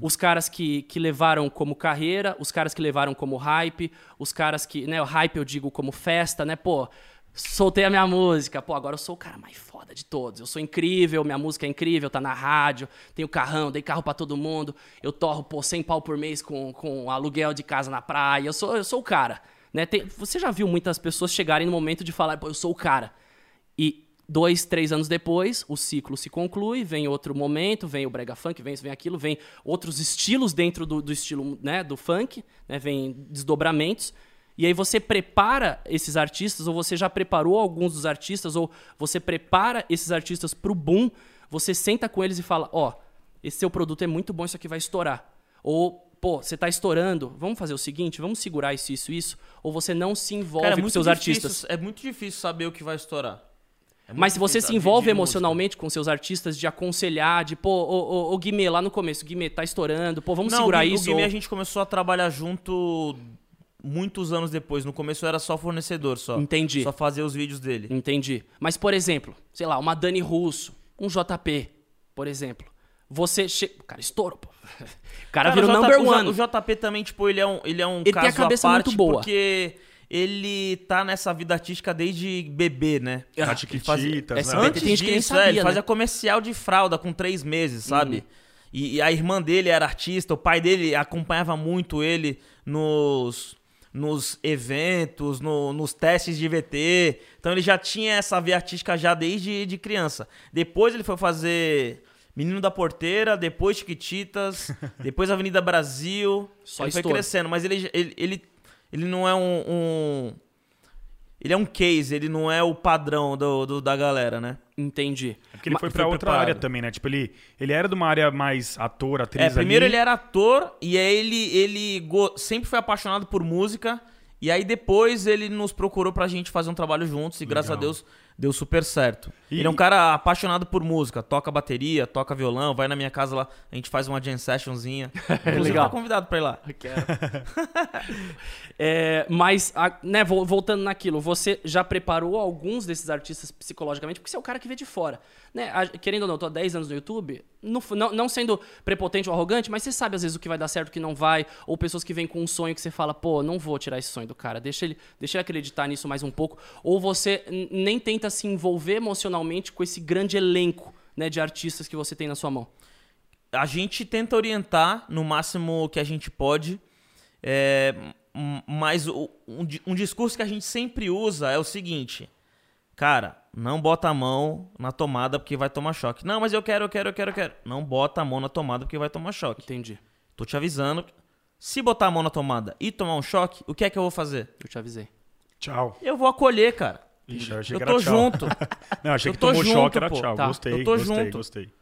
os caras que, que levaram como carreira, os caras que levaram como hype, os caras que. Né, o hype eu digo como festa, né? Pô, soltei a minha música. Pô, agora eu sou o cara mais foda de todos. Eu sou incrível, minha música é incrível, tá na rádio, tenho carrão, dei carro para todo mundo. Eu torro, pô, 100 pau por mês com, com aluguel de casa na praia. Eu sou, eu sou o cara. Né? Tem, você já viu muitas pessoas chegarem no momento de falar, pô, eu sou o cara. E Dois, três anos depois, o ciclo se conclui, vem outro momento, vem o brega funk, vem isso, vem aquilo, vem outros estilos dentro do, do estilo né, do funk, né, vem desdobramentos. E aí você prepara esses artistas, ou você já preparou alguns dos artistas, ou você prepara esses artistas pro boom, você senta com eles e fala, ó, oh, esse seu produto é muito bom, isso aqui vai estourar. Ou, pô, você tá estourando, vamos fazer o seguinte, vamos segurar isso, isso, isso. Ou você não se envolve Cara, é com seus difícil, artistas. É muito difícil saber o que vai estourar. É Mas se você se envolve emocionalmente com seus artistas, de aconselhar, de, pô, ô, ô, ô Guimê, lá no começo, Guimê, tá estourando, pô, vamos não, segurar o isso. O Guimê ou... a gente começou a trabalhar junto muitos anos depois. No começo eu era só fornecedor, só. Entendi. Só fazer os vídeos dele. Entendi. Mas, por exemplo, sei lá, uma Dani Russo, um JP, por exemplo. Você chega. Cara, estouro, pô. O cara, cara vira o number one. O JP também, tipo, ele é um, ele é um ele caso tem a cabeça à parte muito boa. porque ele tá nessa vida artística desde bebê, né? Ah, Chiquititas, faz... né? Antes disso, é, sabia, ele né? fazia comercial de fralda com três meses, sabe? Uhum. E, e, a irmã dele era artista, o pai dele acompanhava muito ele nos, nos eventos, no, nos testes de VT. Então ele já tinha essa veia artística já desde de criança. Depois ele foi fazer Menino da Porteira, depois Chiquititas, depois Avenida Brasil. Só ele foi crescendo, mas ele, ele, ele ele não é um, um, Ele é um case, ele não é o padrão do, do da galera, né? Entendi. É porque ele foi para outra preparado. área também, né? Tipo, ele, ele era de uma área mais ator, atriz. É, primeiro ali. ele era ator e aí ele, ele go... sempre foi apaixonado por música. E aí depois ele nos procurou pra gente fazer um trabalho juntos e Legal. graças a Deus deu super certo. E... Ele é um cara apaixonado por música, toca bateria, toca violão, vai na minha casa lá, a gente faz uma jam sessionzinha. Legal. tá convidado pra ir lá. Quero. é, mas, né, voltando naquilo, você já preparou alguns desses artistas psicologicamente, porque você é o cara que vê de fora. Né? Querendo ou não, eu tô há 10 anos no YouTube, no, não, não sendo prepotente ou arrogante, mas você sabe às vezes o que vai dar certo, o que não vai, ou pessoas que vêm com um sonho que você fala, pô, não vou tirar esse sonho do cara, deixa ele, deixa ele acreditar nisso mais um pouco, ou você nem tenta se envolver emocionalmente com esse grande elenco né, de artistas que você tem na sua mão? A gente tenta orientar no máximo que a gente pode, é, mas um, um discurso que a gente sempre usa é o seguinte: cara, não bota a mão na tomada porque vai tomar choque. Não, mas eu quero, eu quero, eu quero, eu quero. Não bota a mão na tomada porque vai tomar choque. Entendi. Tô te avisando. Se botar a mão na tomada e tomar um choque, o que é que eu vou fazer? Eu te avisei. Tchau. Eu vou acolher, cara. Ixi, eu achei eu que tô tchau. junto. não, achei eu que tomou junto, choque, era pô. tchau. Tá. Gostei, eu tô gostei, junto. gostei.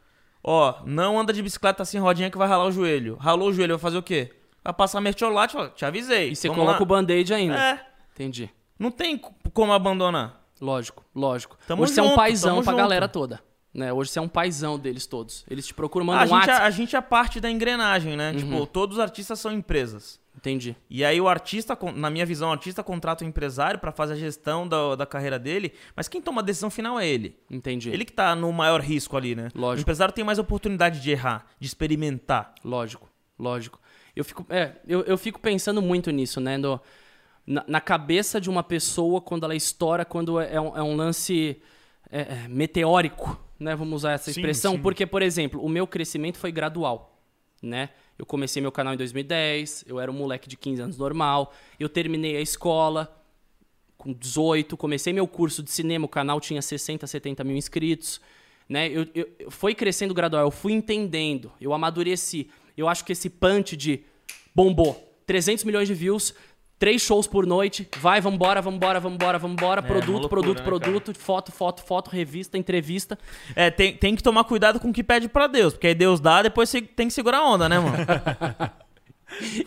Ó, não anda de bicicleta assim rodinha que vai ralar o joelho. Ralou o joelho, vai fazer o quê? Vai passar mertiolate, te avisei. E você coloca lá. o band-aid ainda. É. Entendi. Não tem como abandonar. Lógico, lógico. Tamo Hoje junto, você é um paizão pra junto. galera toda. Né? Hoje você é um paizão deles todos. Eles te procuram, mandam a um gente, a, a gente é parte da engrenagem, né? Uhum. Tipo, todos os artistas são empresas. Entendi. E aí o artista, na minha visão, o artista contrata um empresário para fazer a gestão da, da carreira dele, mas quem toma a decisão final é ele. Entendi. Ele que tá no maior risco ali, né? Lógico. O empresário tem mais oportunidade de errar, de experimentar. Lógico, lógico. Eu fico, é, eu, eu fico pensando muito nisso, né? No, na, na, cabeça de uma pessoa quando ela estoura, quando é, é um, é um, lance é, é meteórico, né? Vamos usar essa expressão. Sim, sim. Porque, por exemplo, o meu crescimento foi gradual, né? Eu comecei meu canal em 2010, eu era um moleque de 15 anos normal, eu terminei a escola com 18, comecei meu curso de cinema, o canal tinha 60, 70 mil inscritos, né? Eu, eu, crescendo gradual, eu fui entendendo, eu amadureci. Eu acho que esse punch de bombou, 300 milhões de views, Três shows por noite, vai, vambora, vambora, vambora, vambora, é, produto, loucura, produto, né, produto, cara? foto, foto, foto, revista, entrevista. É, tem, tem que tomar cuidado com o que pede para Deus, porque aí Deus dá, depois você tem que segurar a onda, né, mano?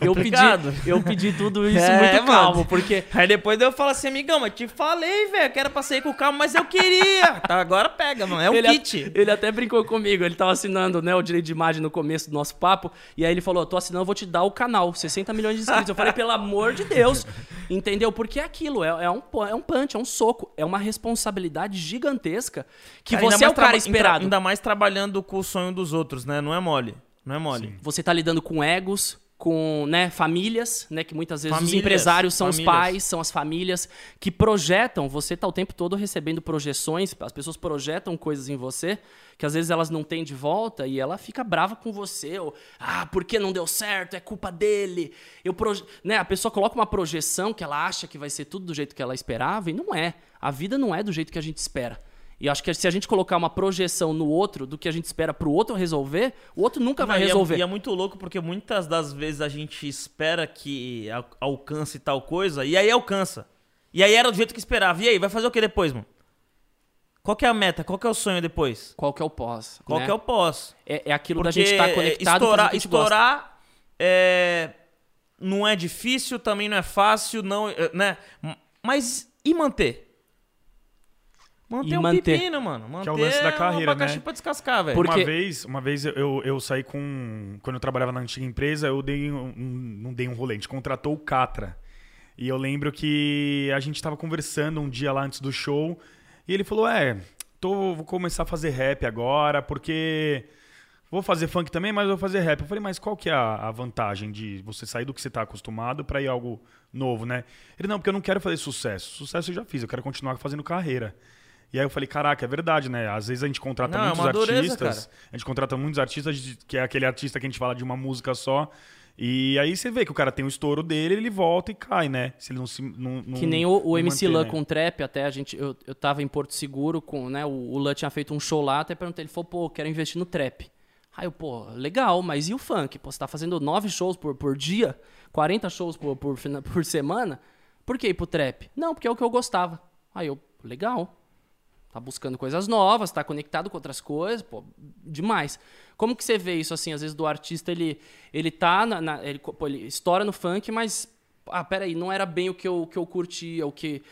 eu pedi, eu pedi tudo isso é, muito calmo, mano. porque... Aí depois eu falo assim, amigão, mas te falei, velho, que era pra sair com calma, mas eu queria. tá, agora pega, mano, é um ele kit. A, ele até brincou comigo, ele tava assinando, né, o direito de imagem no começo do nosso papo, e aí ele falou, tô assinando, eu vou te dar o canal, 60 milhões de inscritos. eu falei, pelo amor de Deus, entendeu? Porque é aquilo, é, é, um, é um punch, é um soco, é uma responsabilidade gigantesca que cara, você é o cara esperado. Ainda mais trabalhando com o sonho dos outros, né, não é mole. Não é mole. Sim. Você tá lidando com egos, com né, famílias, né, que muitas vezes famílias, os empresários são famílias. os pais, são as famílias que projetam. Você está o tempo todo recebendo projeções, as pessoas projetam coisas em você que às vezes elas não têm de volta e ela fica brava com você. Ou, ah, porque não deu certo? É culpa dele. Eu proje... né, a pessoa coloca uma projeção que ela acha que vai ser tudo do jeito que ela esperava e não é. A vida não é do jeito que a gente espera. E acho que se a gente colocar uma projeção no outro do que a gente espera pro outro resolver, o outro nunca vai Não, e é- resolver. E é, muito louco porque muitas das vezes a gente espera que al- alcance tal coisa e aí alcança. E aí era do jeito que esperava. E aí, vai fazer o que depois, mano? Qual que é a meta? Qual que é o sonho depois? Qual que é o pós? Qual né? que é o pós? É, é aquilo Porque da gente estar conectado estourar, gosta. estourar é, não é difícil, também não é fácil, não, é, né? Mas e manter? Manter E um manter. pepino, mano. Manter Que é o lance da carreira, um abacaxi né? pra descascar, velho. Porque- Uma vez, uma vez eu, eu saí com. Quando eu trabalhava na antiga empresa, eu dei um, não dei um rolê, a gente contratou o Catra. E eu lembro que a gente tava conversando um dia lá antes do show, e ele falou: É, tô, vou começar a fazer rap agora, porque. Vou fazer funk também, mas vou fazer rap. Eu falei, mas qual que é a, a vantagem de você sair do que você tá acostumado pra ir algo novo, né? Ele, não, porque eu não quero fazer sucesso. Sucesso eu já fiz, eu quero continuar fazendo carreira. E aí eu falei, caraca, é verdade, né? Às vezes a gente contrata Não, é muitos dureza, artistas. A gente contrata muitos artistas, de- que é aquele artista que a gente fala de uma música só. E aí você vê que o cara tem o estouro dele, ele volta e cai, né? Se ele não se. Não, não- Que nem o, o MC Lan né? com trap, até a gente. Eu, eu tava em Porto Seguro com, né? O, o Lan tinha feito um show lá, até perguntei, ele falou, pô, quero investir no trap. Aí eu, pô, legal, mas e o funk? Pô, você tá fazendo nove shows por, por dia, 40 shows por, por, por semana, por que ir pro trap? Não, porque é o que eu gostava. Aí eu, legal. Tá buscando coisas novas, tá conectado com outras coisas, pô, demais. Como que você vê isso, assim, às vezes do artista, ele, ele tá, na, na- ele, pô, ele estoura no funk, mas, ah, peraí, não era bem o que eu, que eu curtia, o que,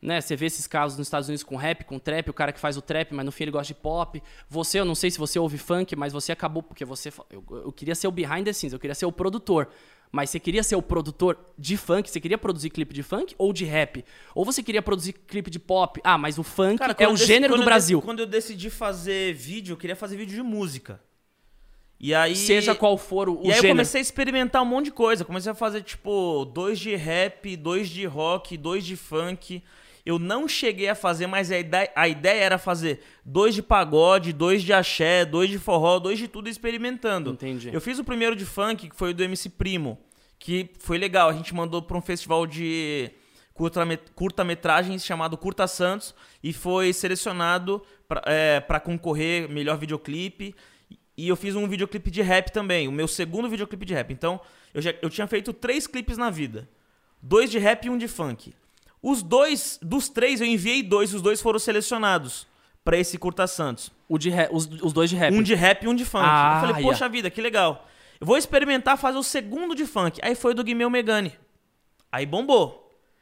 né, você vê esses casos nos Estados Unidos com rap, com trap, o cara que faz o trap, mas no fim ele gosta de pop. Você, eu não sei se você ouve funk, mas você acabou, porque você, eu, eu queria ser o behind the scenes, eu queria ser o produtor. Mas você queria ser o produtor de funk? Você queria produzir clipe de funk ou de rap? Ou você queria produzir clipe de pop? Ah, mas o funk Cara, é o eu gênero do eu Brasil. dec- Quando eu decidi fazer vídeo, eu queria fazer vídeo de música. E aí. Seja qual for o, o E aí eu gênero. comecei a experimentar um monte de coisa. Comecei a fazer, tipo, dois de rap, dois de rock, dois de funk. Eu não cheguei a fazer, mas a ideia, a ideia era fazer dois de pagode, dois de axé, dois de forró, dois de tudo experimentando. Entendi. Eu fiz o primeiro de funk, que foi o do MC Primo, que foi legal. A gente mandou pra um festival de curta-met- curta-metragens chamado Curta Santos e foi selecionado pra, é, concorrer melhor videoclipe. E eu fiz um videoclipe de rap também, o meu segundo videoclipe de rap. Então, eu, já, eu tinha feito três clipes na vida: dois de rap e um de funk. Os dois, dos três, eu enviei dois, os dois foram selecionados pra esse Curta Santos. O de ra- os, os dois de rap. Um de rap e um de funk. Ah, eu falei, yeah. poxa vida, que legal. Eu vou experimentar fazer o segundo de funk. Aí foi o do Guimeu Megane. Aí bombou.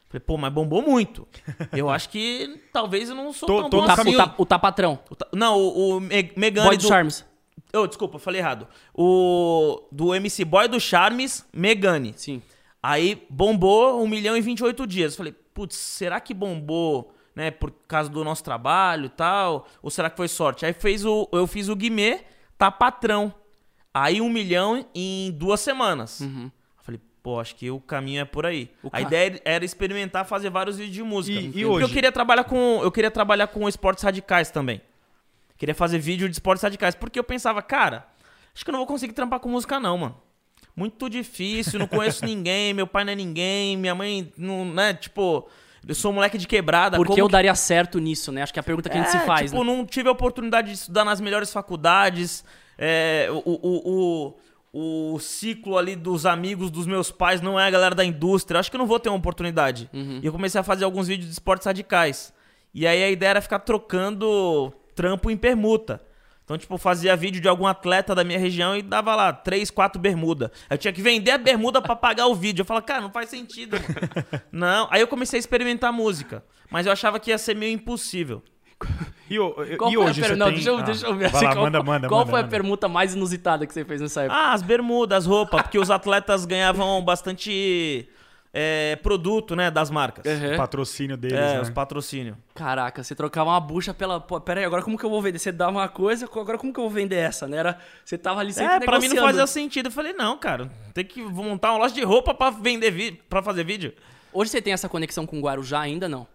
Falei, pô, mas bombou muito. Eu acho que talvez eu não sou Tô- tão tô bom Tá- assim. o, tá, o tá patrão. O ta- Não, o, o Me- Megane Boy do Charms. Oh, desculpa, falei errado. O do MC Boy do Charmes, Megane. Sim. Aí bombou 1 milhão e 28 dias. Falei, putz, será que bombou, né, por causa do nosso trabalho e tal? Ou será que foi sorte? Aí fez o, eu fiz o Guimê, tá patrão. Aí 1 milhão em duas semanas. Eu Falei, pô, acho que o caminho é por aí. O A ideia era experimentar fazer vários vídeos de música. E- e hoje? eu queria trabalhar com, eu queria trabalhar com esportes radicais também. Queria fazer vídeo de esportes radicais, porque eu pensava, cara, acho que eu não vou conseguir trampar com música não, mano. Muito difícil, não conheço ninguém, meu pai não é ninguém, minha mãe não, né, tipo, eu sou um moleque de quebrada. Porque como eu que- daria certo nisso, né? Acho que é a pergunta que a gente É, se faz, tipo, né? não tive a oportunidade de estudar nas melhores faculdades, é, o, o, o, o ciclo ali dos amigos dos meus pais não é a galera da indústria, acho que eu não vou ter uma oportunidade. Uhum. E eu comecei a fazer alguns vídeos de esportes radicais. E aí a ideia era ficar trocando trampo em permuta. Então, tipo, fazia vídeo de algum atleta da minha região e dava lá três, quatro bermuda. Eu tinha que vender a bermuda pra pagar o vídeo. Eu falava, cara, não faz sentido. mano. não. Aí eu comecei a experimentar música. Mas eu achava que ia ser meio impossível. E, o- Qual e foi a hoje per- você Não, tem... deixa eu, Ah, deixa eu ver. assim, lá, qual, manda, manda, qual manda, foi a manda. permuta mais inusitada que você fez nessa época? Ah, as bermudas, as roupas, porque os atletas ganhavam bastante é, produto, né, das marcas. Uhum. O patrocínio deles, É, né? os patrocínios. Caraca, você trocava uma bucha pela. Pô, pera aí, agora como que eu vou vender? Você dava uma coisa, agora como que eu vou vender essa, né? Era... Você tava ali sempre É, pra mim não negociando. fazia sentido. Eu falei, não, cara, tem que montar uma loja de roupa pra vender vi para fazer vídeo. Hoje você tem essa conexão com o Guarujá ainda, não?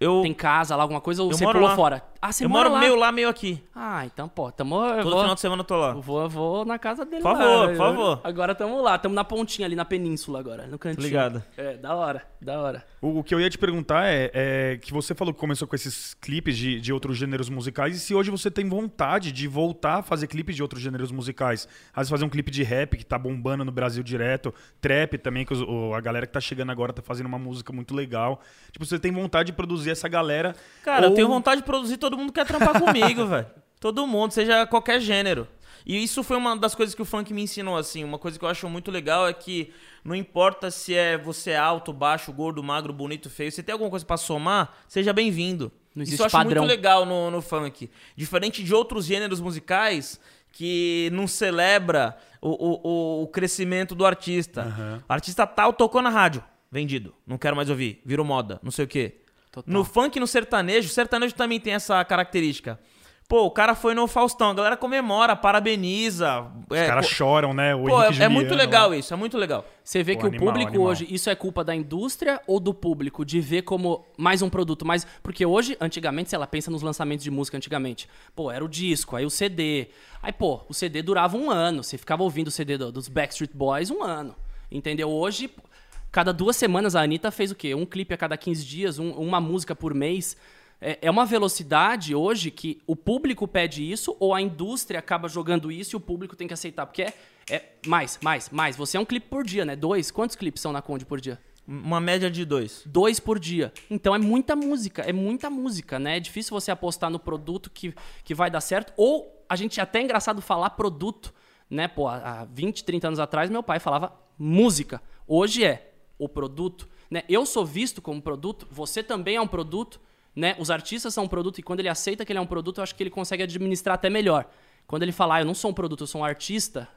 Eu, Tem casa lá, alguma coisa, ou Eu você pulou lá. fora? Ah, você eu mora moro lá? meio lá, meio aqui. Ah, então, pô, tamo. eu Todo vou, final de semana eu tô lá. eu vou, eu vou na casa dele. Por lá, favor, né? por favor. Agora tamo lá, tamo na pontinha ali, na península agora, no cantinho. Ligado. É, da hora, da hora. O, o que eu ia te perguntar é, é que você falou que começou com esses clipes de, de outros gêneros musicais e se hoje você tem vontade de voltar a fazer clipes de outros gêneros musicais. Às vezes fazer um clipe de rap que tá bombando no Brasil direto, trap também, que os- o- a galera que tá chegando agora tá fazendo uma música muito legal. Tipo, você tem vontade de produzir essa galera. Cara, eu ou- tenho vontade de produzir, todo mundo quer trampar comigo, velho. Todo mundo, seja qualquer gênero. E isso foi uma das coisas que o funk me ensinou, assim. Uma coisa que eu acho muito legal é que não importa se é você é alto, baixo, gordo, magro, bonito, feio, se tem alguma coisa pra somar, seja bem-vindo. Isso eu acho padrão. muito legal no, no funk. Diferente de outros gêneros musicais que não celebra o, o, o- crescimento do artista. Aham. Artista tal tocou na rádio, vendido. Não quero mais ouvir, virou moda, não sei o quê. Total. No funk e no sertanejo, o sertanejo também tem essa característica. Pô, o cara foi no Faustão, a galera comemora, parabeniza. Os é, caras choram, né? O pô, é, é muito legal lá. isso, é muito legal. Você vê Pô, que animal, o público animal. hoje, isso é culpa da indústria ou do público de ver como mais um produto, mais porque hoje, antigamente, se ela pensa nos lançamentos de música antigamente, pô, era o disco, aí o CD. Aí, pô, o CD durava um ano, você ficava ouvindo o CD do- dos Backstreet Boys um ano. Entendeu? Hoje, pô, cada duas semanas a Anitta fez o quê? Um clipe a cada 15 dias, um- uma música por mês. É, é uma velocidade hoje que o público pede isso ou a indústria acaba jogando isso e o público tem que aceitar. Porque é, é mais, mais, mais. Você é um clipe por dia, né? Dois. Quantos clipes são na Conde por dia? Uma média de dois. Dois por dia. Então é muita música, é muita música, né? É difícil você apostar no produto que, que vai dar certo. Ou a gente até é engraçado falar produto, né? Pô, há há 20, 30 anos atrás meu pai falava música. Hoje é o produto, né? Eu sou visto como produto, você também é um produto, né? Os artistas são um produto e quando ele aceita que ele é um produto, eu acho que ele consegue administrar até melhor. Quando ele fala, ah, eu não sou um produto, eu sou um artista,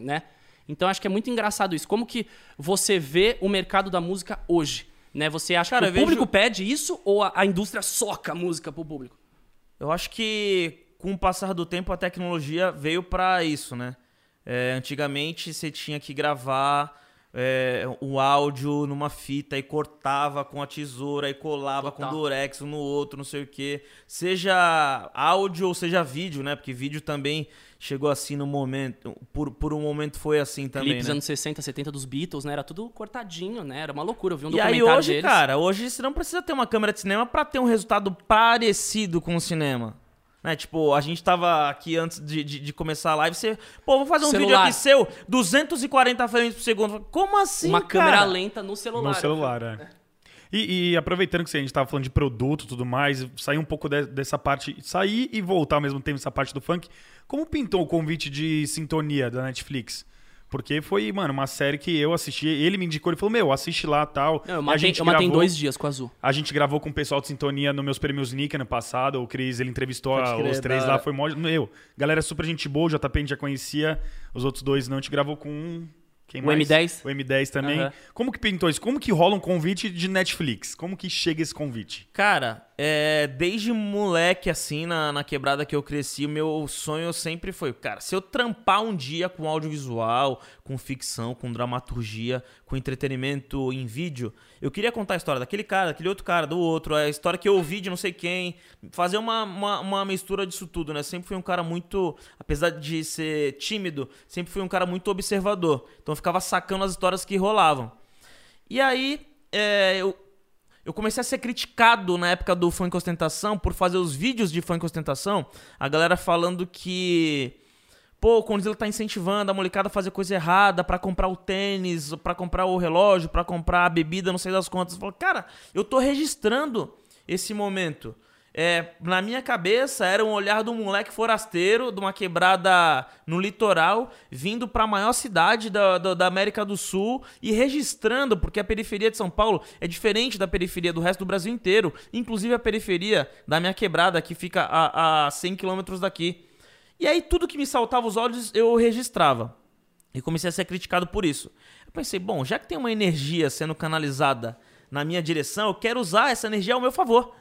né? Então acho que é muito engraçado isso. Como que você vê o mercado da música hoje? Né? Você acha Cara, que o vejo- público pede isso ou a, a indústria soca a música pro público? Eu acho que com o passar do tempo a tecnologia veio pra isso, né? É, antigamente você tinha que gravar é, o áudio numa fita e cortava com a tesoura e colava Total. com durex um no outro, não sei o quê. Seja áudio ou seja vídeo, né? Porque vídeo também chegou assim no momento. Por, por um momento foi assim também. Clipes né? anos 60, 70 dos Beatles, né? Era tudo cortadinho, né? Era uma loucura. Eu vi um E aí hoje, deles. cara, hoje você não precisa ter uma câmera de cinema pra ter um resultado parecido com o cinema. Né? Tipo, a gente tava aqui antes de, de, de começar a live, você... Pô, vou fazer um vídeo Celular. aqui seu, 240 frames por segundo. Como assim, uma cara? câmera lenta no celular. No celular, é. E, e aproveitando que a gente tava falando de produto e tudo mais, sair um pouco de- dessa parte, sair e voltar ao mesmo tempo essa parte do funk, como pintou o convite de sintonia da Netflix? Porque foi, mano, uma série que eu assisti, ele me indicou, ele falou, meu, assiste lá tal. Não, eu E a matei, gente eu matei em gravou- dois dias com o Azul. A gente gravou com o pessoal de sintonia no meus prêmios Nick ano passado. O Cris, ele entrevistou a- crer, os três da lá, foi mó. Eu. Galera super gente boa, o JP a gente já conhecia. Os outros dois não. A gente gravou com um. Quem O mais? M10. O M10 também. Aham. Como que pintou isso? Como que rola um convite de Netflix? Como que chega esse convite? Cara, é, desde moleque, assim, na, na quebrada que eu cresci, o meu sonho sempre foi, cara, se eu trampar um dia com audiovisual, com ficção, com dramaturgia, com entretenimento em vídeo, eu queria contar a história daquele cara, daquele outro cara, do outro, a história que eu ouvi de não sei quem, fazer uma, uma, uma mistura disso tudo, né? Sempre fui um cara muito, apesar de ser tímido, sempre fui um cara muito observador. Então eu ficava sacando as histórias que rolavam. E aí, é, eu, eu comecei a ser criticado na época do funk ostentação por fazer os vídeos de funk ostentação. A galera falando que. Pô, o Condzilla tá incentivando a molecada a fazer coisa errada pra comprar o tênis, pra comprar o relógio, pra comprar a bebida, não sei das contas. Eu falo, cara, eu tô registrando esse momento. É, na minha cabeça era um olhar do moleque forasteiro, de uma quebrada no litoral, vindo pra maior cidade da, da, da América do Sul e registrando, porque a periferia de São Paulo é diferente da periferia do resto do Brasil inteiro, inclusive a periferia da minha quebrada, que fica a, a 100 quilômetros daqui. E aí tudo que me saltava os olhos eu registrava. E comecei a ser criticado por isso. Eu pensei, bom, já que tem uma energia sendo canalizada na minha direção, eu quero usar essa energia ao meu favor.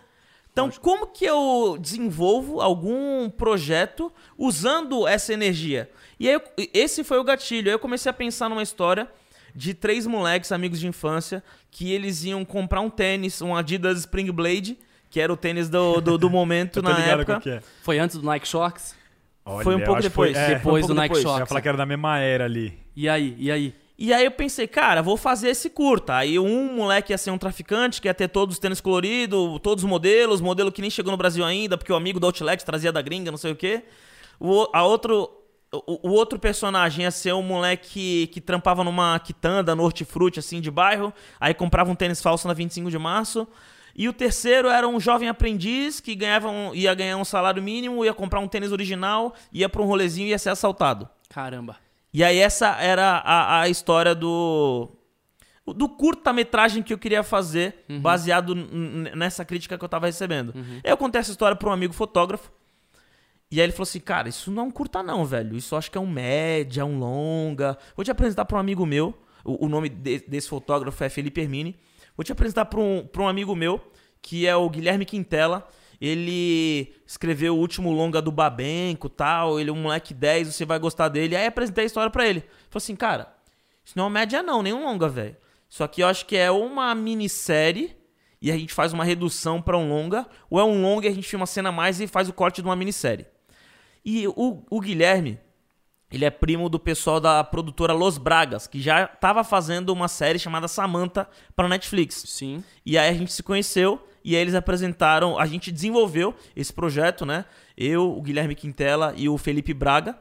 Então, como que eu desenvolvo algum projeto usando essa energia? E aí, esse foi o gatilho. Aí eu comecei a pensar numa história de três moleques, amigos de infância, que eles iam comprar um tênis, um Adidas Spring Blade, que era o tênis do, do, do momento na época. é. Foi antes do Nike Shox? Olha, Foi um pouco que foi- depois. é, Depois um pouco do Nike depois. Shox. Eu ia falar que era da mesma era ali. E aí, e aí? E aí eu pensei, cara, vou fazer esse curta. Aí um moleque ia ser um traficante, que ia ter todos os tênis coloridos, todos os modelos, modelo que nem chegou no Brasil ainda, porque o amigo do Outlet trazia da gringa, não sei o quê. O, a outro, o, o outro personagem ia ser um moleque que trampava numa quitanda, no hortifruti, assim, de bairro. Aí comprava um tênis falso na 25 de março. E o terceiro era um jovem aprendiz que ganhava um- ia ganhar um salário mínimo, ia comprar um tênis original, ia pra um rolezinho e ia ser assaltado. Caramba. E aí essa era a, a história do do curta-metragem que eu queria fazer, baseado n- n- nessa crítica que eu tava recebendo. Aí eu contei essa história para um amigo fotógrafo. E aí ele falou assim: "Cara, isso não é um curta não, velho. Isso acho que é um média, um longa. Vou te apresentar para um amigo meu. O, o nome de- desse fotógrafo é Felipe Hermine. Vou te apresentar para um, pra um amigo meu, que é o Guilherme Quintela. Ele escreveu o último longa do Babenco tal. Ele é um moleque 10, você vai gostar dele. Aí apresentei a história pra ele. Falei assim, cara, isso não é uma média, não, nem um longa, velho. Isso aqui eu acho que é uma minissérie e a gente faz uma redução pra um longa, ou é um longa e a gente filma uma cena a mais e faz o corte de uma minissérie. E o, o Guilherme, ele é primo do pessoal da produtora Los Bragas, que já tava fazendo uma série chamada Samantha pra Netflix. Sim. E aí a gente se conheceu e aí eles apresentaram, a gente desenvolveu esse projeto, né? Eu, o Guilherme Quintela e o Felipe Braga.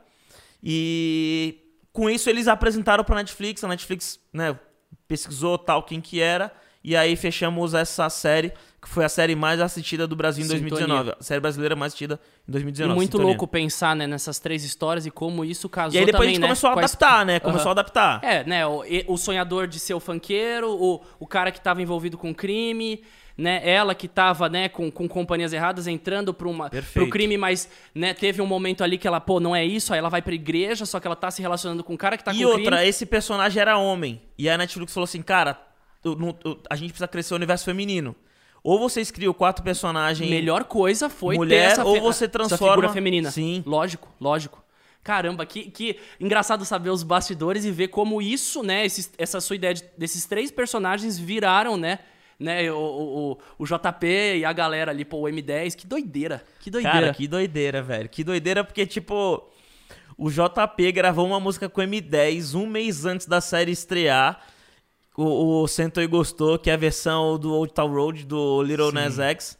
E com isso eles apresentaram pra Netflix, a Netflix, né, pesquisou tal quem que era e aí fechamos essa série, que foi a série mais assistida do Brasil em Sintonia. 2019, a série brasileira mais assistida em E 2019. muito Sintonia. louco pensar, né, nessas três histórias e como isso casou E aí depois também, a gente né, começou a adaptar, né? Começou a Aham. adaptar. É, né, o, e- o sonhador de ser o funkeiro, o, o cara que tava envolvido com crime, né, ela que tava, né, com, com companhias erradas, entrando pro, uma, Perfeito. pro crime, mas, né, teve um momento ali que ela, pô, não é isso, aí ela vai pra igreja, só que ela tá se relacionando com um cara que tá e com outra, crime. esse personagem era homem. E a Netflix falou assim, cara, eu eu- a gente precisa crescer o universo feminino. Ou vocês criam quatro personagens... Melhor coisa foi Mulher, ter essa, ou você essa transforma- figura feminina. Sim. Lógico, lógico. Caramba, que, que engraçado saber os bastidores e ver como isso, né, esses- essa sua ideia de- desses três personagens viraram, né, né, o, o, o- JP e a galera ali, pô, o M10, que doideira, que doideira. Cara, que doideira, velho. Que doideira porque, tipo, o JP gravou uma música com o M10 um mês antes da série estrear. O, o Sentou e Gostou, que é a versão do Old Town Road do Little Sim. Nas X.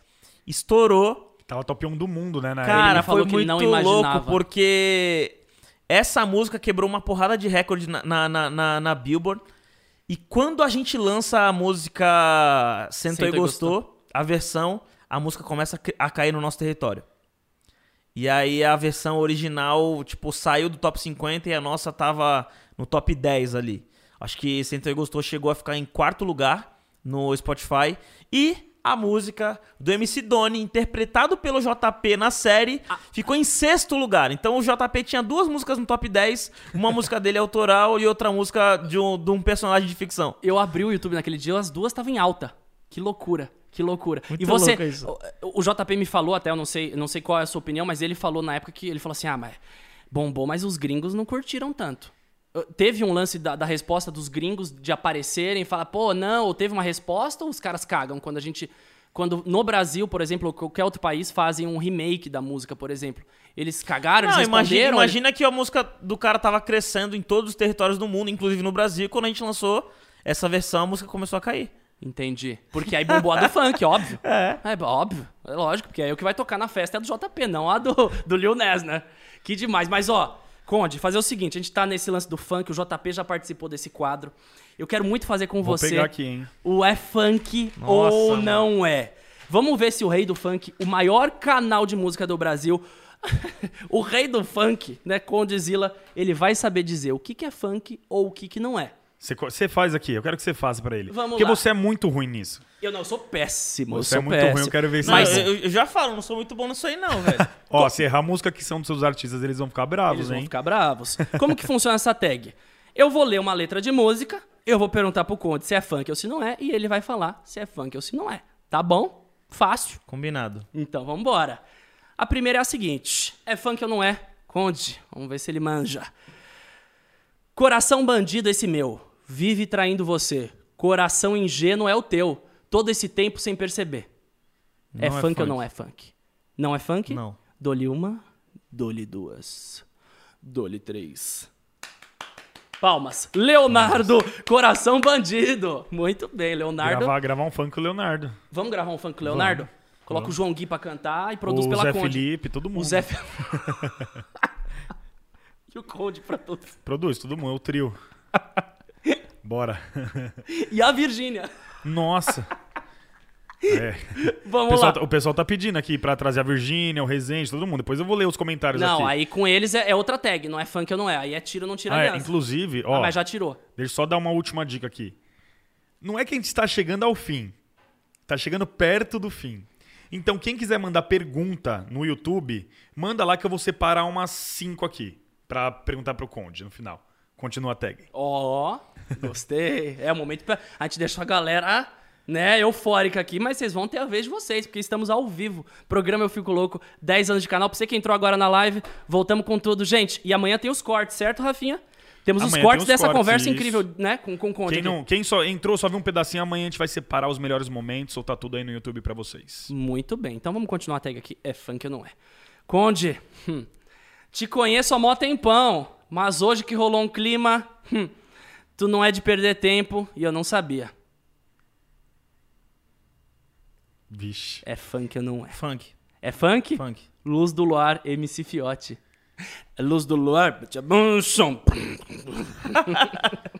Estourou. Tava top 1 do mundo, né? Na Cara, foi que ele muito louco porque essa música quebrou uma porrada de recorde na, na, na, na- na Billboard. E quando a gente lança a música Sentou, e e Gostou, a versão, a música começa a cair no nosso território. E aí a versão original, tipo, saiu do top 50 e a nossa tava no top 10 ali. Acho que Sentou e Gostou chegou a ficar em quarto lugar no Spotify. E a música do MC Doni, interpretado pelo JP na série, ficou em sexto lugar. Então o JP tinha duas músicas no top 10, uma música dele autoral e outra música de um, de um personagem de ficção. Eu abri o YouTube naquele dia, as duas estavam em alta. Que loucura, que loucura. Muito e você, o, o JP me falou até, eu não sei, eu não sei qual é a sua opinião, mas ele falou na época que ele falou assim: "Ah, mas bombou, mas os gringos não curtiram tanto". Teve um lance da, da resposta dos gringos de aparecerem e falar, pô, não, ou teve uma resposta ou os caras cagam quando a gente. Quando no Brasil, por exemplo, ou qualquer outro país fazem um remake da música, por exemplo. Eles cagaram, eles Não, imagina, responderam. imagina que a música do cara tava crescendo em todos os territórios do mundo, inclusive no Brasil. Quando a gente lançou essa versão, a música começou a cair. Entendi. Porque aí bombou a do funk, óbvio. É. óbvio. É lógico, porque aí o que vai tocar na festa é a do JP, não a do, do Lil Nas, né? Que demais. Mas, ó, Conde, fazer o seguinte: a gente tá nesse lance do funk, o JP já participou desse quadro. Eu quero muito fazer com Vou você pegar aqui, hein? o é funk Nossa, ou mano. não é. Vamos ver se o Rei do Funk, o maior canal de música do Brasil, o Rei do Funk, né, Conde Zilla, ele vai saber dizer o que, que é funk ou o que, que não é. Você, faz aqui, eu quero que você faça pra ele. Vamos Porque lá. você é muito ruim nisso. Eu não, eu sou péssimo. Você eu é sou muito péssimo. ruim, eu quero ver se Mas eu, eu já falo, não sou muito bom nisso aí, não, velho. Ó, se errar a música que são dos seus artistas, eles vão ficar bravos, Eles vão hein? ficar bravos. Como que funciona essa tag? Eu vou ler uma letra de música, eu vou perguntar pro Conde se é funk ou se não é, e ele vai falar se é funk ou se não é. Tá bom? Fácil. Combinado. Então vamos embora. A primeira é a seguinte: é funk ou não é? Conde, vamos ver se ele manja. Coração bandido esse meu, vive traindo você. Coração ingênuo é o teu, todo esse tempo sem perceber. é, é funk ou não é funk? Não é funk? Não. Dou-lhe uma, dou-lhe duas, dou-lhe três. Palmas. Leonardo, coração bandido. Muito bem, Leonardo. Gravar, gravar um funk com o Leonardo. Vamos gravar um funk com o Leonardo? Coloca o João Gui pra cantar e produz o pela Zé Conde. Felipe, todo mundo. O Zé E o Conde pra todos. Produz, todo mundo, é o trio. Bora. E a Virgínia. Nossa. É. O, Vamos pessoal, lá. tá- o pessoal tá pedindo aqui pra trazer a Virgínia, o Rezende, todo mundo. Depois eu vou ler os comentários aqui. Não, aí com eles é, é outra tag, não é funk ou não é. Aí é tiro ou não tira Ah, é, inclusive, Ah, ó, mas já tirou. deixa eu só dar uma última dica aqui. Não é que a gente está chegando ao fim. Tá chegando perto do fim. Então, quem quiser mandar pergunta no YouTube, manda lá que eu vou separar umas cinco aqui pra perguntar pro Conde no final. Continua a tag. Ó, gostei. É o momento pra. A gente deixa a galera, né, eufórica aqui, mas vocês vão ter a vez de vocês, porque estamos ao vivo. Programa Eu Fico Louco, 10 anos de canal. Pra você que entrou agora na live, voltamos com tudo. Gente, e amanhã tem os cortes, certo, Rafinha? Temos os Amanhã cortes tem os dessa cortes, conversa isso. incrível, né, com, com o Conde. Quem, não, quem só entrou, só viu um pedacinho, amanhã a gente vai separar os melhores momentos, soltar tudo aí no YouTube pra vocês. Muito bem, então vamos continuar a tag aqui. É funk ou não é? Conde, hum, te conheço há mó tempão, mas hoje que rolou um clima, hum, tu não é de perder tempo e eu não sabia. Vixe. É funk ou não é? Funk. É funk? Funk. Luz do Luar, MC Fiote. Luz do Luar, som.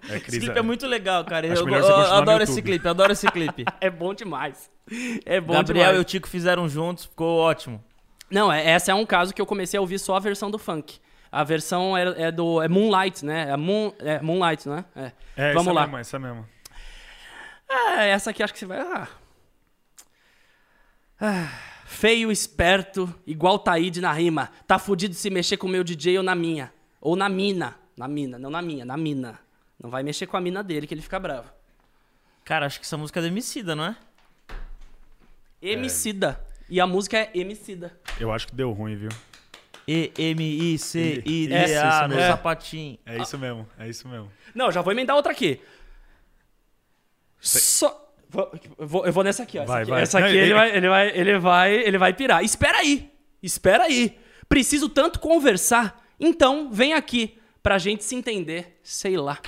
É, Esse Cris, clipe é muito legal, cara. Acho Eu, eu- eu adoro esse clipe, eu adoro esse clipe. É bom demais. É bom Gabriel e demais. o Tico fizeram juntos, ficou ótimo. Não, é, essa é um caso que eu comecei a ouvir só a versão do funk. A versão é, é do é Moonlight, né? É, Moon, é Moonlight, né? É. É, Vamos essa lá. Mesmo, essa mesmo. Ah, essa aqui acho que você vai. Ah. Ah, feio, esperto, igual Taíde na rima. Tá fudido se mexer com o meu DJ ou na minha. Ou na mina. Na mina, não na minha, na mina. Não vai mexer com a mina dele que ele fica bravo. Cara, acho que essa música é do Emicida, não é? Emicida. E a música é Emicida. Eu acho que deu ruim, viu? E M I C I D Isso, isso A no sapatinho. É isso mesmo, é isso mesmo. Não, já vou emendar outra aqui. Só. Vou, eu, vou, nessa aqui, ó. Essa Vai, aqui, vai. essa aqui Não, ele, ele- vai, ele, vai, ele, vai, ele vai pirar. Espera aí. Espera aí. Preciso tanto conversar. Então, vem aqui pra gente se entender. Sei lá.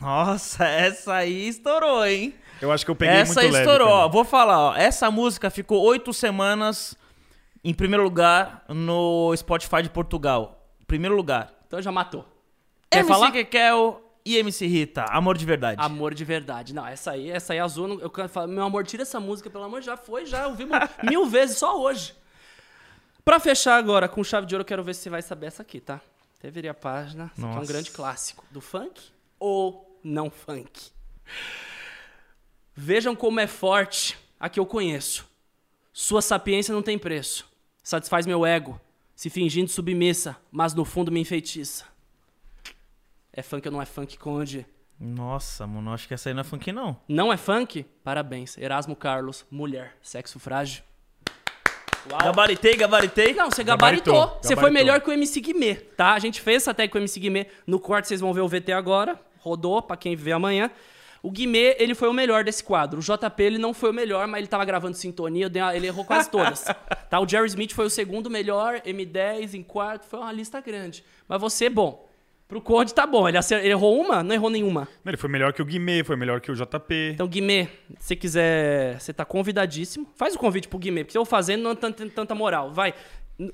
Nossa, essa aí estourou, hein? Eu acho que eu peguei essa muito leve estourou, ó. também. Vou falar, ó. Essa música ficou oito semanas em primeiro lugar no Spotify de Portugal. Primeiro lugar. Então já matou. Quer MC falar? Kekel e MC Rita. Amor de verdade. Amor de verdade. Não, essa aí, essa aí azul. Eu falar, meu amor, tira essa música, pelo amor, já foi, já ouvimos mil vezes só hoje. Pra fechar agora com chave de ouro, eu quero ver se você vai saber essa aqui, tá? Até virei a página. Esse aqui é um grande clássico. Do funk ou não funk? Vejam como é forte a que eu conheço. Sua sapiência não tem preço. Satisfaz meu ego, se fingindo submissa, mas no fundo me enfeitiça. É funk ou não é funk, Conde? Nossa, mano, acho que essa aí não é funk, não. Não é funk? Parabéns. Erasmo Carlos, mulher, sexo frágil. Uau. Gabaritei, gabaritei. Não, você gabaritou. Gabaritou, Você foi melhor que o MC Guimê, tá? A gente fez essa tag com o MC Guimê. No corte vocês vão ver o VT agora. Rodou, pra quem vê amanhã. O Guimê, ele foi o melhor desse quadro. O JP, ele não foi o melhor, mas ele tava gravando sintonia, ele errou quase todas. tá? O Jerry Smith foi o segundo melhor, M10 em quarto, foi uma lista grande. Mas você, bom. Pro Conde tá bom. Ele, acer- ele errou uma? Não errou nenhuma. Não, Ele foi melhor que o Guimê, foi melhor que o JP. Então, Guimê, se você quiser, você tá convidadíssimo. Faz o convite pro Guimê, porque eu fazendo não tem tanta, moral. Vai.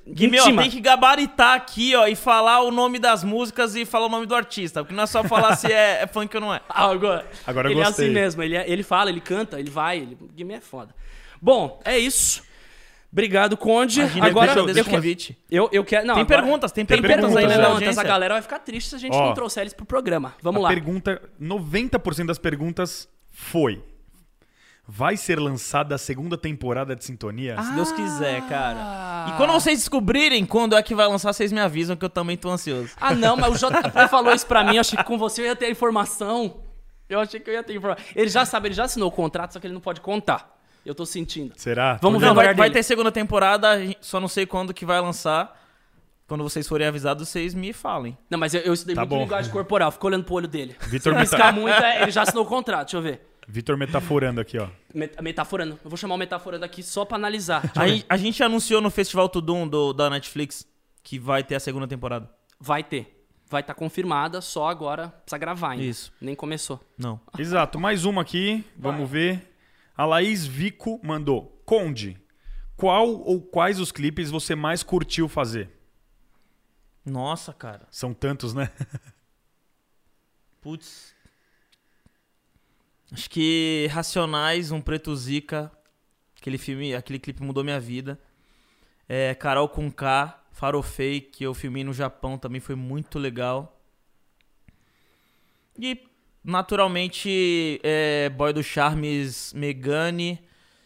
Guimê, ó, tem que gabaritar aqui, ó, e falar o nome das músicas e falar o nome do artista. Porque não é só falar se é, é funk ou não é. Ah, Agora, Agora eu ele é gostei. assim mesmo. Ele, é- ele fala, ele canta, ele vai. Ele, o Guimê é foda. Bom, é isso. Obrigado, Conde. Imagina, agora deixa eu- eu, deixa o quero- convite. eu, eu quero. Não, Tem agora- perguntas, tem tem perguntas aí, né, da perguntas. audiência. A galera vai ficar triste se a gente Ó, não trouxer eles pro programa. Vamos a lá. pergunta, 90% das perguntas foi: Vai ser lançada a segunda temporada de Sintonia? Se Deus quiser, cara. Ah. E quando vocês descobrirem quando é que vai lançar, vocês me avisam que eu também tô ansioso. Ah, não, mas o JP falou isso pra mim. Eu achei que com você eu ia ter a informação. Eu achei que eu ia ter informação. Ele já sabe, ele já assinou o contrato, só que ele não pode contar. Eu tô sentindo. Será? Vamos ver vai, vai ter segunda temporada, só não sei quando que vai lançar. Quando vocês forem avisados, vocês me falem. Não, mas eu, eu estudei Tá muito bom. linguagem corporal, fico olhando pro olho dele. Vitor Se me piscar tá- muito, é- ele já assinou o contrato, deixa eu ver. Vitor metaforando aqui, ó. Met- Metaforando. Eu vou chamar o Metaforando aqui só pra analisar. A, a gente anunciou no Festival Tudum do, da Netflix que vai ter a segunda temporada. Vai ter. Vai estar confirmada, só agora precisa gravar ainda. Isso. Nem começou. Não. Exato, mais uma aqui, vamos ver. A Laís Vico mandou: Conde, qual ou quais os clipes você mais curtiu fazer? Nossa, cara. São tantos, né? Putz. Acho que Racionais, um preto zica. Aquele filme, aquele clipe mudou minha vida. É, Carol com K, Farofei, que eu filmei no Japão, também foi muito legal. E, naturalmente, é, Boy do Charmes, Megane.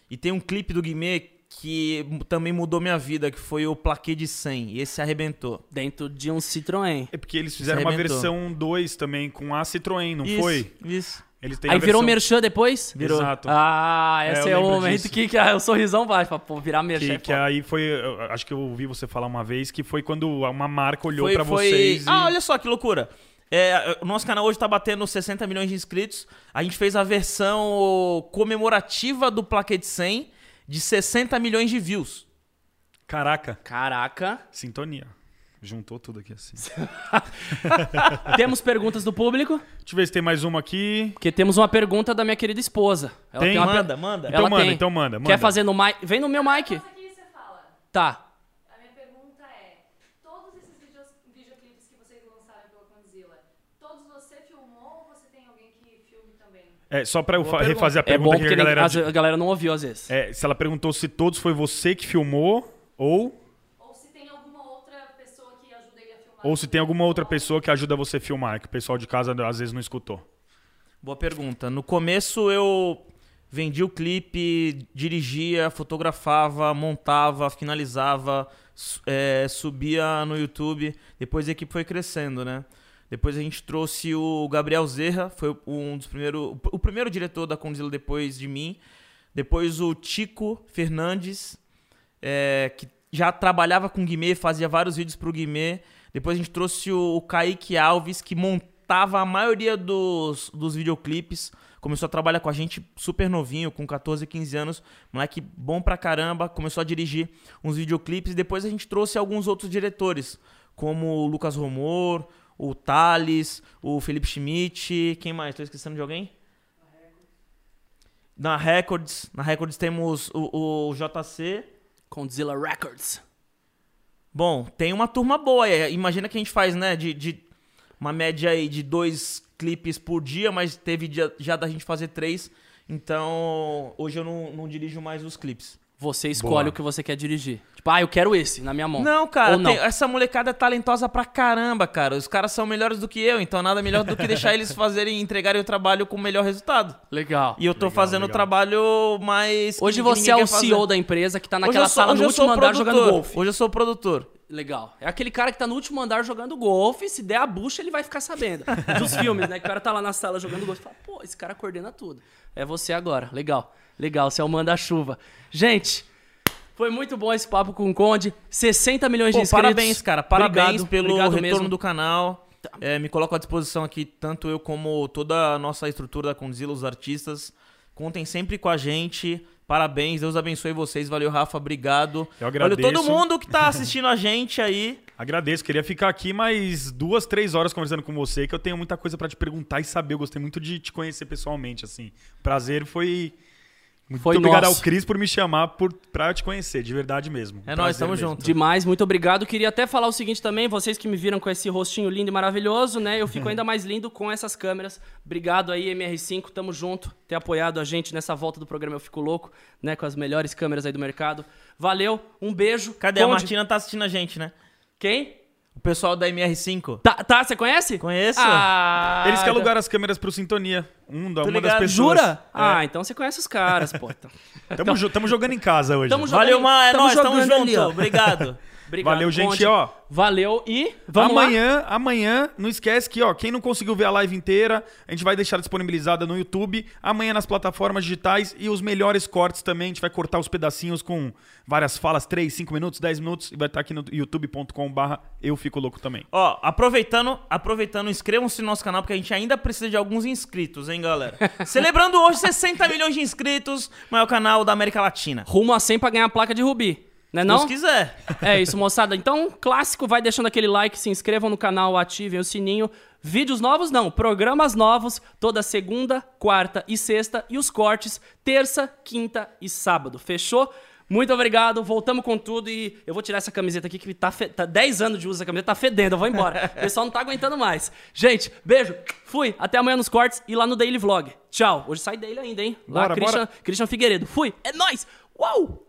E tem um clipe do Guimê que também mudou minha vida, que foi o Plaquê de 100. E esse arrebentou. Dentro de um Citroën. É porque eles fizeram uma versão 2 também com a Citroën, não Isso, foi? Isso. Eles têm Aí a virou versão merchan depois? Virou. Exato. Ah, É, esse eu é, o momento disso. que, que ah, o sorrisão vai. Fala, pô, virar merchan. Que, é que aí foi. Acho que eu ouvi você falar uma vez que foi quando uma marca olhou Foi- pra foi- vocês. e- Ah, olha só que loucura. É, o nosso canal hoje tá batendo 60 milhões de inscritos. A gente fez a versão comemorativa do Plaquete 100 de 60 milhões de views. Caraca, Caraca. sintonia. Juntou tudo aqui assim. temos perguntas do público? Deixa eu ver se tem mais uma aqui. Porque temos uma pergunta da minha querida esposa. Ela Tem? uma per- Manda, manda. Então Ela manda, tem. então manda, manda. Quer fazer no mic? Vem no meu mic. Nossa, aqui você fala. Tá. A minha pergunta é: todos esses vídeos, videoclipes que vocês lançaram pela Condzilla, todos você filmou ou você tem alguém que filme também? É, só pra eu refazer a É bom pergunta porque que a nem- galera. vezes a galera não ouviu às vezes. É, se ela perguntou se todos foi você que filmou ou. Ou se tem alguma outra pessoa que ajuda ele a filmar? Ou se tem alguma outra pessoa que ajuda você a filmar, que o pessoal de casa às vezes não escutou. Boa pergunta. No começo eu vendi o clipe, dirigia, fotografava, montava, finalizava, é, subia no YouTube. Depois a equipe foi crescendo, né? Depois a gente trouxe o Gabriel Zerra, foi um dos primeiros, o primeiro diretor da Condzilla depois de mim. Depois o Tico Fernandes, é, que já trabalhava com o Guimê, fazia vários vídeos pro Guimê. Depois a gente trouxe o, o Kaique Alves, que montava a maioria dos, dos videoclipes. Começou a trabalhar com a gente super novinho, com 14, 15 anos. Moleque bom pra caramba. Começou a dirigir uns videoclipes. Depois a gente trouxe alguns outros diretores, como o Lucas Romor, o Thales, o Felipe Schmidt. Quem mais? Tô esquecendo de alguém? Na Records. Na Records temos o, o JC. Condzilla Records. Bom, tem uma turma boa. Imagina que a gente faz, né, de, de uma média aí de dois clipes por dia, mas teve dia já da gente fazer três. Então, hoje eu não, não dirijo mais os clipes. Você escolhe Boa. o que você quer dirigir. Tipo, ah, eu quero esse na minha mão. Não, cara, não. tem- essa molecada é talentosa pra caramba, cara. Os caras são melhores do que eu, então nada melhor do que deixar eles fazerem, entregarem o trabalho com o melhor resultado. Legal. E eu tô Legal, fazendo o trabalho mais. Hoje que você é o quer fazer. CEO da empresa que tá naquela sou- sala no eu sou último andar jogando produtor. golfe. Hoje eu sou produtor. Legal. É aquele cara que tá no último andar jogando golfe, se der a bucha, ele vai ficar sabendo. Dos filmes, né? Que o cara tá lá na sala jogando golfe e fala, pô, esse cara coordena tudo. É você agora. Legal. Legal, você é o manda-chuva. Gente, foi muito bom esse papo com o Conde. 60 milhões de Pô, inscritos. parabéns, cara. Parabéns Obrigado, pelo obrigado retorno mesmo. Tá. do canal. É, me coloco à disposição aqui, tanto eu como toda a nossa estrutura da Condzilla, os artistas. Contem sempre com a gente. Parabéns, Deus abençoe vocês. Valeu, Rafa, obrigado. Eu Valeu agradeço. todo mundo que tá assistindo a gente aí. Agradeço, queria ficar aqui mais duas, três horas conversando com você, que eu tenho muita coisa pra te perguntar e saber. Eu gostei muito de te conhecer pessoalmente, assim. Prazer foi. Muito Foi obrigado nosso. ao Cris por me chamar por, pra te conhecer, de verdade mesmo. É nóis, tamo mesmo. junto. Demais, muito obrigado. Queria até falar o seguinte também, vocês que me viram com esse rostinho lindo e maravilhoso, né? Eu fico ainda mais lindo com essas câmeras. Obrigado aí, MR5, tamo junto, ter apoiado a gente nessa volta do programa Eu Fico Louco, né? Com as melhores câmeras aí do mercado. Valeu, um beijo. Cadê? A Conde- Martina tá assistindo a gente, né? Quem? O pessoal da MR5. Tá, tá, você conhece? Conheço. Ah, Eles que alugaram as câmeras pro Sintonia. Um da, Tô uma das ligado. pessoas. Jura? Ah, então você conhece os caras, pô. Então- Tamo, jo- tamo jogando em casa hoje. Tamo jogando- Valeu, Ma, é nóis, tamo junto. ali. Obrigado. Obrigado, Valeu, gente, Conte. ó. Valeu e vamos amanhã, lá. amanhã, não esquece que, ó, quem não conseguiu ver a live inteira, a gente vai deixar disponibilizada no YouTube, amanhã nas plataformas digitais e os melhores cortes também, a gente vai cortar os pedacinhos com várias falas, 3, 5 minutos, 10 minutos, e vai estar aqui no youtube.com/barra eu fico louco também. Ó, aproveitando, aproveitando, inscrevam-se no nosso canal, porque a gente ainda precisa de alguns inscritos, hein, galera? Celebrando hoje 60 milhões de inscritos, maior canal da América Latina. Rumo a 100 pra ganhar a placa de Rubi. Né Se não? Deus quiser. É isso, moçada. Então, clássico, vai deixando aquele like, se inscrevam no canal, ativem o sininho. Vídeos novos não, programas novos toda segunda, quarta e sexta e os cortes terça, quinta e sábado. Fechou? Muito obrigado, voltamos com tudo e eu vou tirar essa camiseta aqui que tá, fe... tá 10 anos de uso essa camiseta, tá fedendo, eu vou embora. O pessoal não tá aguentando mais. Gente, beijo, fui, até amanhã nos cortes e lá no Daily Vlog. Tchau. Hoje sai daily ainda, hein? Lá, Bora, Christian, bora. Christian Figueiredo. Fui, é nóis! Uau!